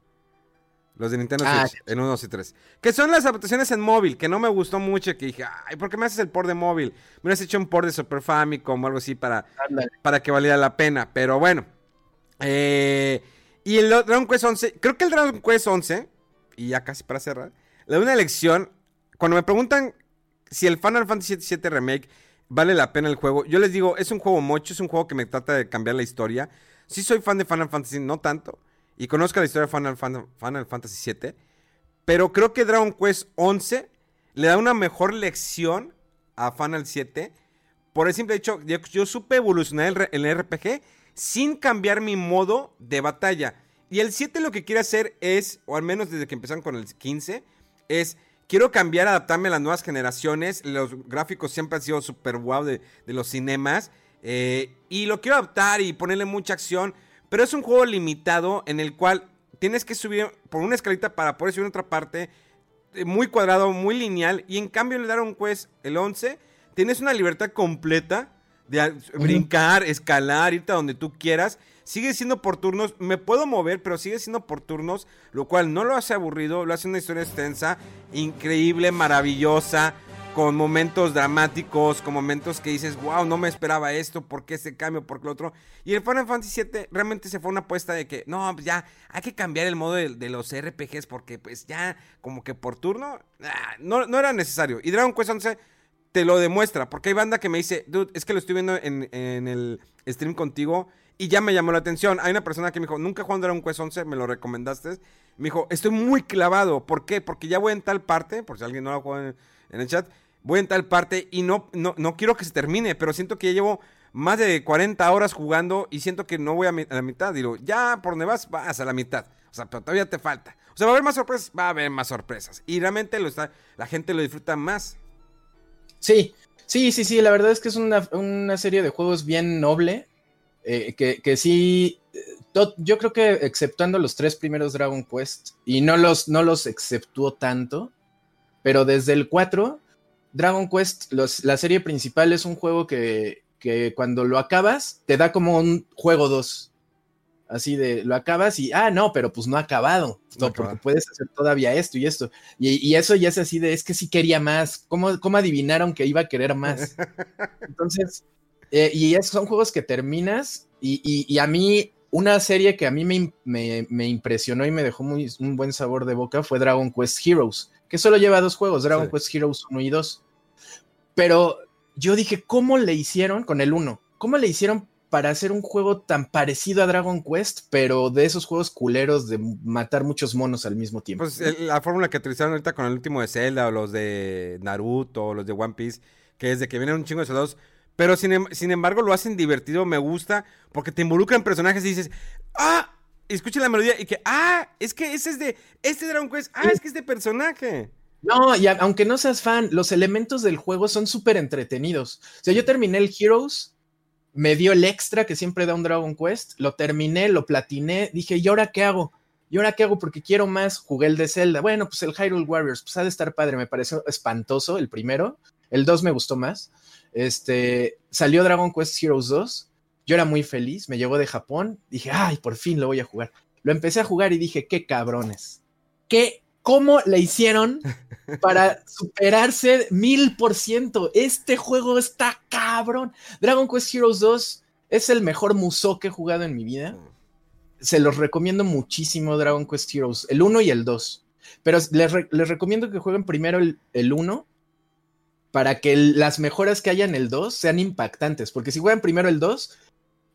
Los de Nintendo Ah, Switch, en 1, 2 y 3. Que son las adaptaciones en móvil, que no me gustó mucho. Que dije, ay, ¿por qué me haces el port de móvil? Me hubieras hecho un port de Super Famicom o algo así para, Ándale. para que valiera la pena. Pero bueno. Eh, y el Dragon Quest 11, creo que el Dragon Quest 11, y ya casi para cerrar, le doy una elección. Cuando me preguntan si el Final Fantasy VII Remake vale la pena el juego, yo les digo, es un juego mocho, es un juego que me trata de cambiar la historia. Sí soy fan de Final Fantasy, no tanto, y conozco la historia de Final, Fan- Final Fantasy VII, pero creo que Dragon Quest 11 le da una mejor lección a Final 7 por el simple hecho, yo, yo supe evolucionar el, el RPG sin cambiar mi modo de batalla. Y el 7 lo que quiere hacer es, o al menos desde que empezaron con el 15, es quiero cambiar, adaptarme a las nuevas generaciones. Los gráficos siempre han sido súper guau de, de los cinemas. eh, y lo quiero adaptar y ponerle mucha acción. Pero es un juego limitado en el cual tienes que subir por una escalita para poder subir a otra parte. eh, Muy cuadrado, muy lineal. Y en cambio, le Dragon Quest, el 11, tienes una libertad completa de brincar, escalar, irte a donde tú quieras. Sigue siendo por turnos, me puedo mover, pero sigue siendo por turnos, lo cual no lo hace aburrido, lo hace una historia extensa, increíble, maravillosa, con momentos dramáticos, con momentos que dices, wow, no me esperaba esto, ¿por qué ese cambio, por qué lo otro? Y el Final Fantasy VII realmente se fue una apuesta de que, no, pues ya hay que cambiar el modo de, de los RPGs porque pues ya como que por turno, ah, no, no era necesario. Y Dragon Quest 11 te lo demuestra, porque hay banda que me dice, dude, es que lo estoy viendo en, en el stream contigo y ya me llamó la atención. Hay una persona que me dijo, nunca he jugado Dragon Quest 11, me lo recomendaste. Me dijo, estoy muy clavado. ¿Por qué? Porque ya voy en tal parte, por si alguien no lo juega en, en el chat, voy en tal parte y no, no, no quiero que se termine, pero siento que ya llevo más de 40 horas jugando y siento que no voy a la mitad. Digo, ya por donde vas, vas a la mitad. O sea, pero todavía te falta. O sea, va a haber más sorpresas, va a haber más sorpresas. Y realmente lo está, la gente lo disfruta más. Sí, sí, sí, sí, la verdad es que es una, una serie de juegos bien noble, eh, que, que sí, eh, yo creo que exceptuando los tres primeros Dragon Quest, y no los, no los exceptuó tanto, pero desde el 4, Dragon Quest, los- la serie principal es un juego que, que cuando lo acabas, te da como un juego 2. Así de, lo acabas y, ah, no, pero pues no ha acabado. No porque acabado. puedes hacer todavía esto y esto. Y, y eso ya es así de, es que sí quería más. ¿Cómo, cómo adivinaron que iba a querer más? (laughs) Entonces, eh, y es- son juegos que terminas y, y- y a mí, una serie que a mí me, me- me impresionó y me dejó muy, un buen sabor de boca fue Dragon Quest Heroes, que solo lleva dos juegos, Dragon Sí. Quest Heroes 1 y 2. Pero yo dije, ¿cómo le hicieron con el 1? ¿Cómo le hicieron para hacer un juego tan parecido a Dragon Quest, pero de esos juegos culeros de matar muchos monos al mismo tiempo? Pues la fórmula que utilizaron ahorita con el último de Zelda o los de Naruto o los de One Piece, que es de que vienen un chingo de soldados, pero sin, em- sin embargo lo hacen divertido, me gusta, porque te involucran personajes y dices, ah, y escucha la melodía y que, ah, es que ese es de, este Dragon Quest, ah, es que es de personaje. No, y a- aunque no seas fan, los elementos del juego son súper entretenidos. O sea, yo terminé el Heroes, me dio el extra que siempre da un Dragon Quest, lo terminé, lo platiné, dije, ¿y ahora qué hago? ¿Y ahora qué hago? Porque quiero más. Jugué el de Zelda. Bueno, pues el Hyrule Warriors, pues ha de estar padre, me pareció espantoso el primero. El 2 me gustó más. Este, salió Dragon Quest Heroes 2. Yo era muy feliz, me llegó de Japón. Dije, ay, por fin lo voy a jugar. Lo empecé a jugar y dije, qué cabrones. ¿Qué, ¿Cómo le hicieron (laughs) para superarse mil por ciento? Este juego está cabrón. Dragon Quest Heroes 2 es el mejor musou que he jugado en mi vida. Se los recomiendo muchísimo Dragon Quest Heroes, el 1 y el 2. Pero les, re- les recomiendo que jueguen primero el, el 1 para que el- las mejoras que haya en el 2 sean impactantes. Porque si juegan primero el 2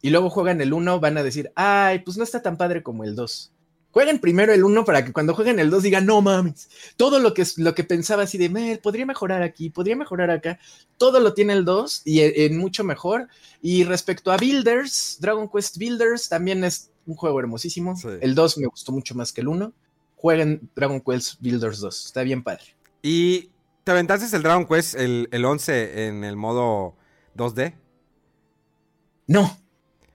y luego juegan el 1, van a decir, ay, pues no está tan padre como el 2. Jueguen primero el 1 para que cuando jueguen el 2 digan, no mames, todo lo que, lo que pensaba así de, "Me, podría mejorar aquí, podría mejorar acá, todo lo tiene el 2 y e- en mucho mejor. Y respecto a Builders, Dragon Quest Builders también es un juego hermosísimo. Sí. El 2 me gustó mucho más que el 1. Jueguen Dragon Quest Builders 2, está bien padre. ¿Y te aventaste el Dragon Quest, el, el 11, en el modo 2D? No,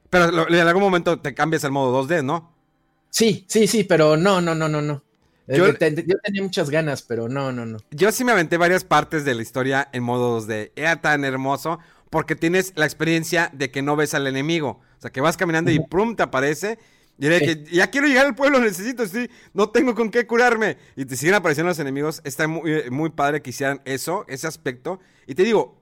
Pero en algún momento te cambias al modo 2D, ¿no? Sí, sí, sí, pero no, no, no, no, no. Eh, Yo- te- te- yo tenía muchas ganas, pero no, no, no. Yo sí me aventé varias partes de la historia en modo 2D. Era tan hermoso porque tienes la experiencia de que no ves al enemigo. O sea, que vas caminando y prum, te aparece. Y era de Sí. que ya quiero llegar al pueblo, necesito, sí, no tengo con qué curarme. Y te siguen apareciendo los enemigos. Está muy, eh, muy padre que hicieran eso, ese aspecto. Y te digo,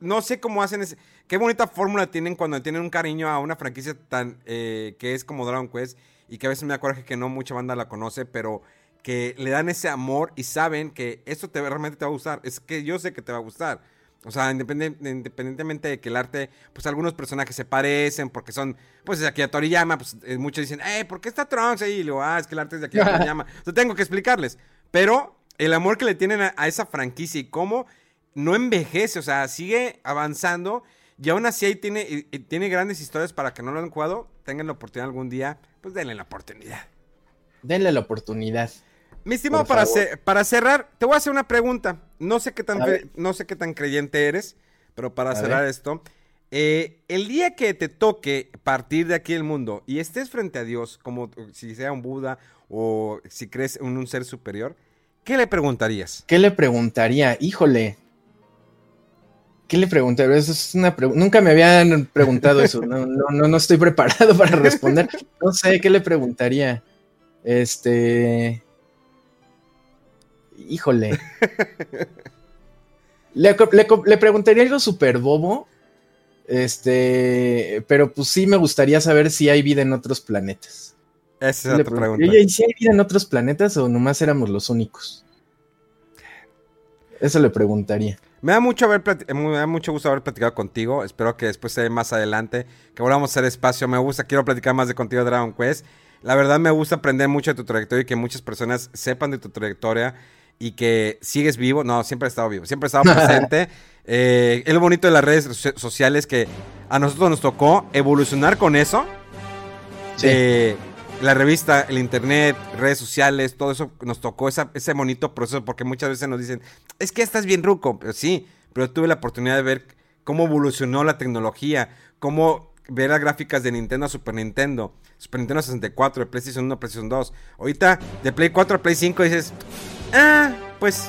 no sé cómo hacen ese. Qué bonita fórmula tienen cuando tienen un cariño a una franquicia tan. eh, que es como Dragon Quest. Y que a veces me da coraje que no mucha banda la conoce, pero que le dan ese amor y saben que esto te, realmente te va a gustar. Es que yo sé que te va a gustar. O sea, independientemente de que el arte, pues algunos personajes se parecen porque son, pues de Akira Toriyama, pues eh, muchos dicen, eh, ¿por qué está Trunks ahí? Y luego, ah, es que el arte es de Akira (laughs) Toriyama. O sea, tengo que explicarles. Pero el amor que le tienen a, a esa franquicia y cómo no envejece, o sea, sigue avanzando y aún así ahí tiene, y- y tiene grandes historias para que no lo han jugado, tengan la oportunidad algún día, pues denle la oportunidad. Denle la oportunidad. Mi estimado, para, ce- para cerrar, te voy a hacer una pregunta. No sé qué tan, no sé qué tan creyente eres, pero para A cerrar ver. esto, eh, el día que te toque partir de aquí del mundo y estés frente a Dios, como si sea un Buda o si crees en un ser superior, ¿qué le preguntarías? ¿Qué le preguntaría? Híjole. ¿Qué le preguntaría? Eso es una. Nunca me habían preguntado eso. No, no, no, no estoy preparado para responder. No sé, ¿qué le preguntaría? Este. Híjole. Le, le preguntaría algo súper bobo. Este. Pero pues sí me gustaría saber si hay vida en otros planetas. Esa es preguntaría, pregunta. ¿y si hay vida en otros planetas o nomás éramos los únicos? Eso le preguntaría. Me da mucho haber me da mucho gusto haber platicado contigo. Espero que después se más adelante, que volvamos a hacer espacio. Me gusta, quiero platicar más de contigo Dragon Quest. La verdad me gusta aprender mucho de tu trayectoria y que muchas personas sepan de tu trayectoria y que sigues vivo. No, siempre he estado vivo, siempre he estado (laughs) presente. Eh, es lo bonito de las redes so- sociales que a nosotros nos tocó evolucionar con eso. Sí. Eh, la revista, el internet, redes sociales, todo eso nos tocó ese bonito proceso porque muchas veces nos dicen, es que estás bien ruco, pero sí, pero tuve la oportunidad de ver cómo evolucionó la tecnología, cómo ver las gráficas de Nintendo a Super Nintendo, Super Nintendo 64, de PlayStation 1 a PlayStation 2. Ahorita de Play 4 a Play 5 dices, ah, pues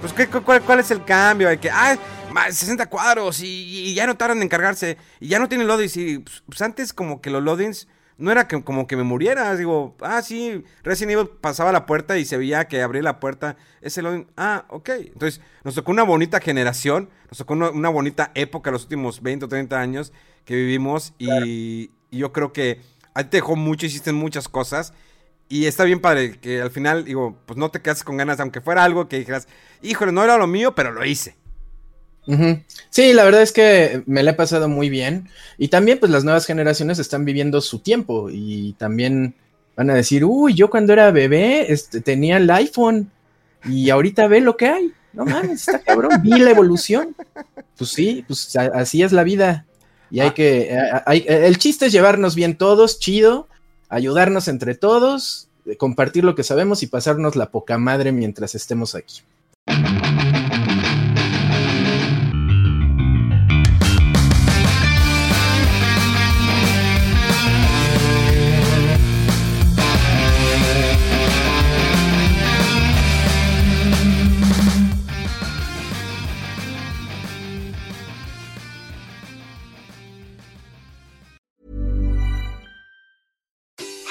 pues, ¿qué- cu- cuál, cuál es el cambio? De que, ah, más 60 cuadros y, y ya no tardan en cargarse y ya no tienen loadings. Y pues, pues, antes como que los loadings no era que, como que me muriera. Digo, ah, sí, Resident Evil pasaba la puerta y se veía que abría la puerta. Ese loading, ah, ok. Entonces nos tocó una bonita generación, nos tocó una, una bonita época los últimos 20 o 30 años que vivimos y, y yo creo que ahí te dejó mucho, hiciste muchas cosas. Y está bien padre que al final, digo, pues no te quedas con ganas, aunque fuera algo que dijeras, híjole, no era lo mío, pero lo hice. Sí, la verdad es que me la he pasado muy bien. Y también, pues las nuevas generaciones están viviendo su tiempo y también van a decir, uy, yo cuando era bebé este, tenía el iPhone y ahorita ve lo que hay. No mames, está cabrón, vi la evolución. Pues sí, pues así es la vida. Y hay que, a- a- hay- el chiste es llevarnos bien todos, chido, ayudarnos entre todos, eh, compartir lo que sabemos y pasarnos la poca madre mientras estemos aquí.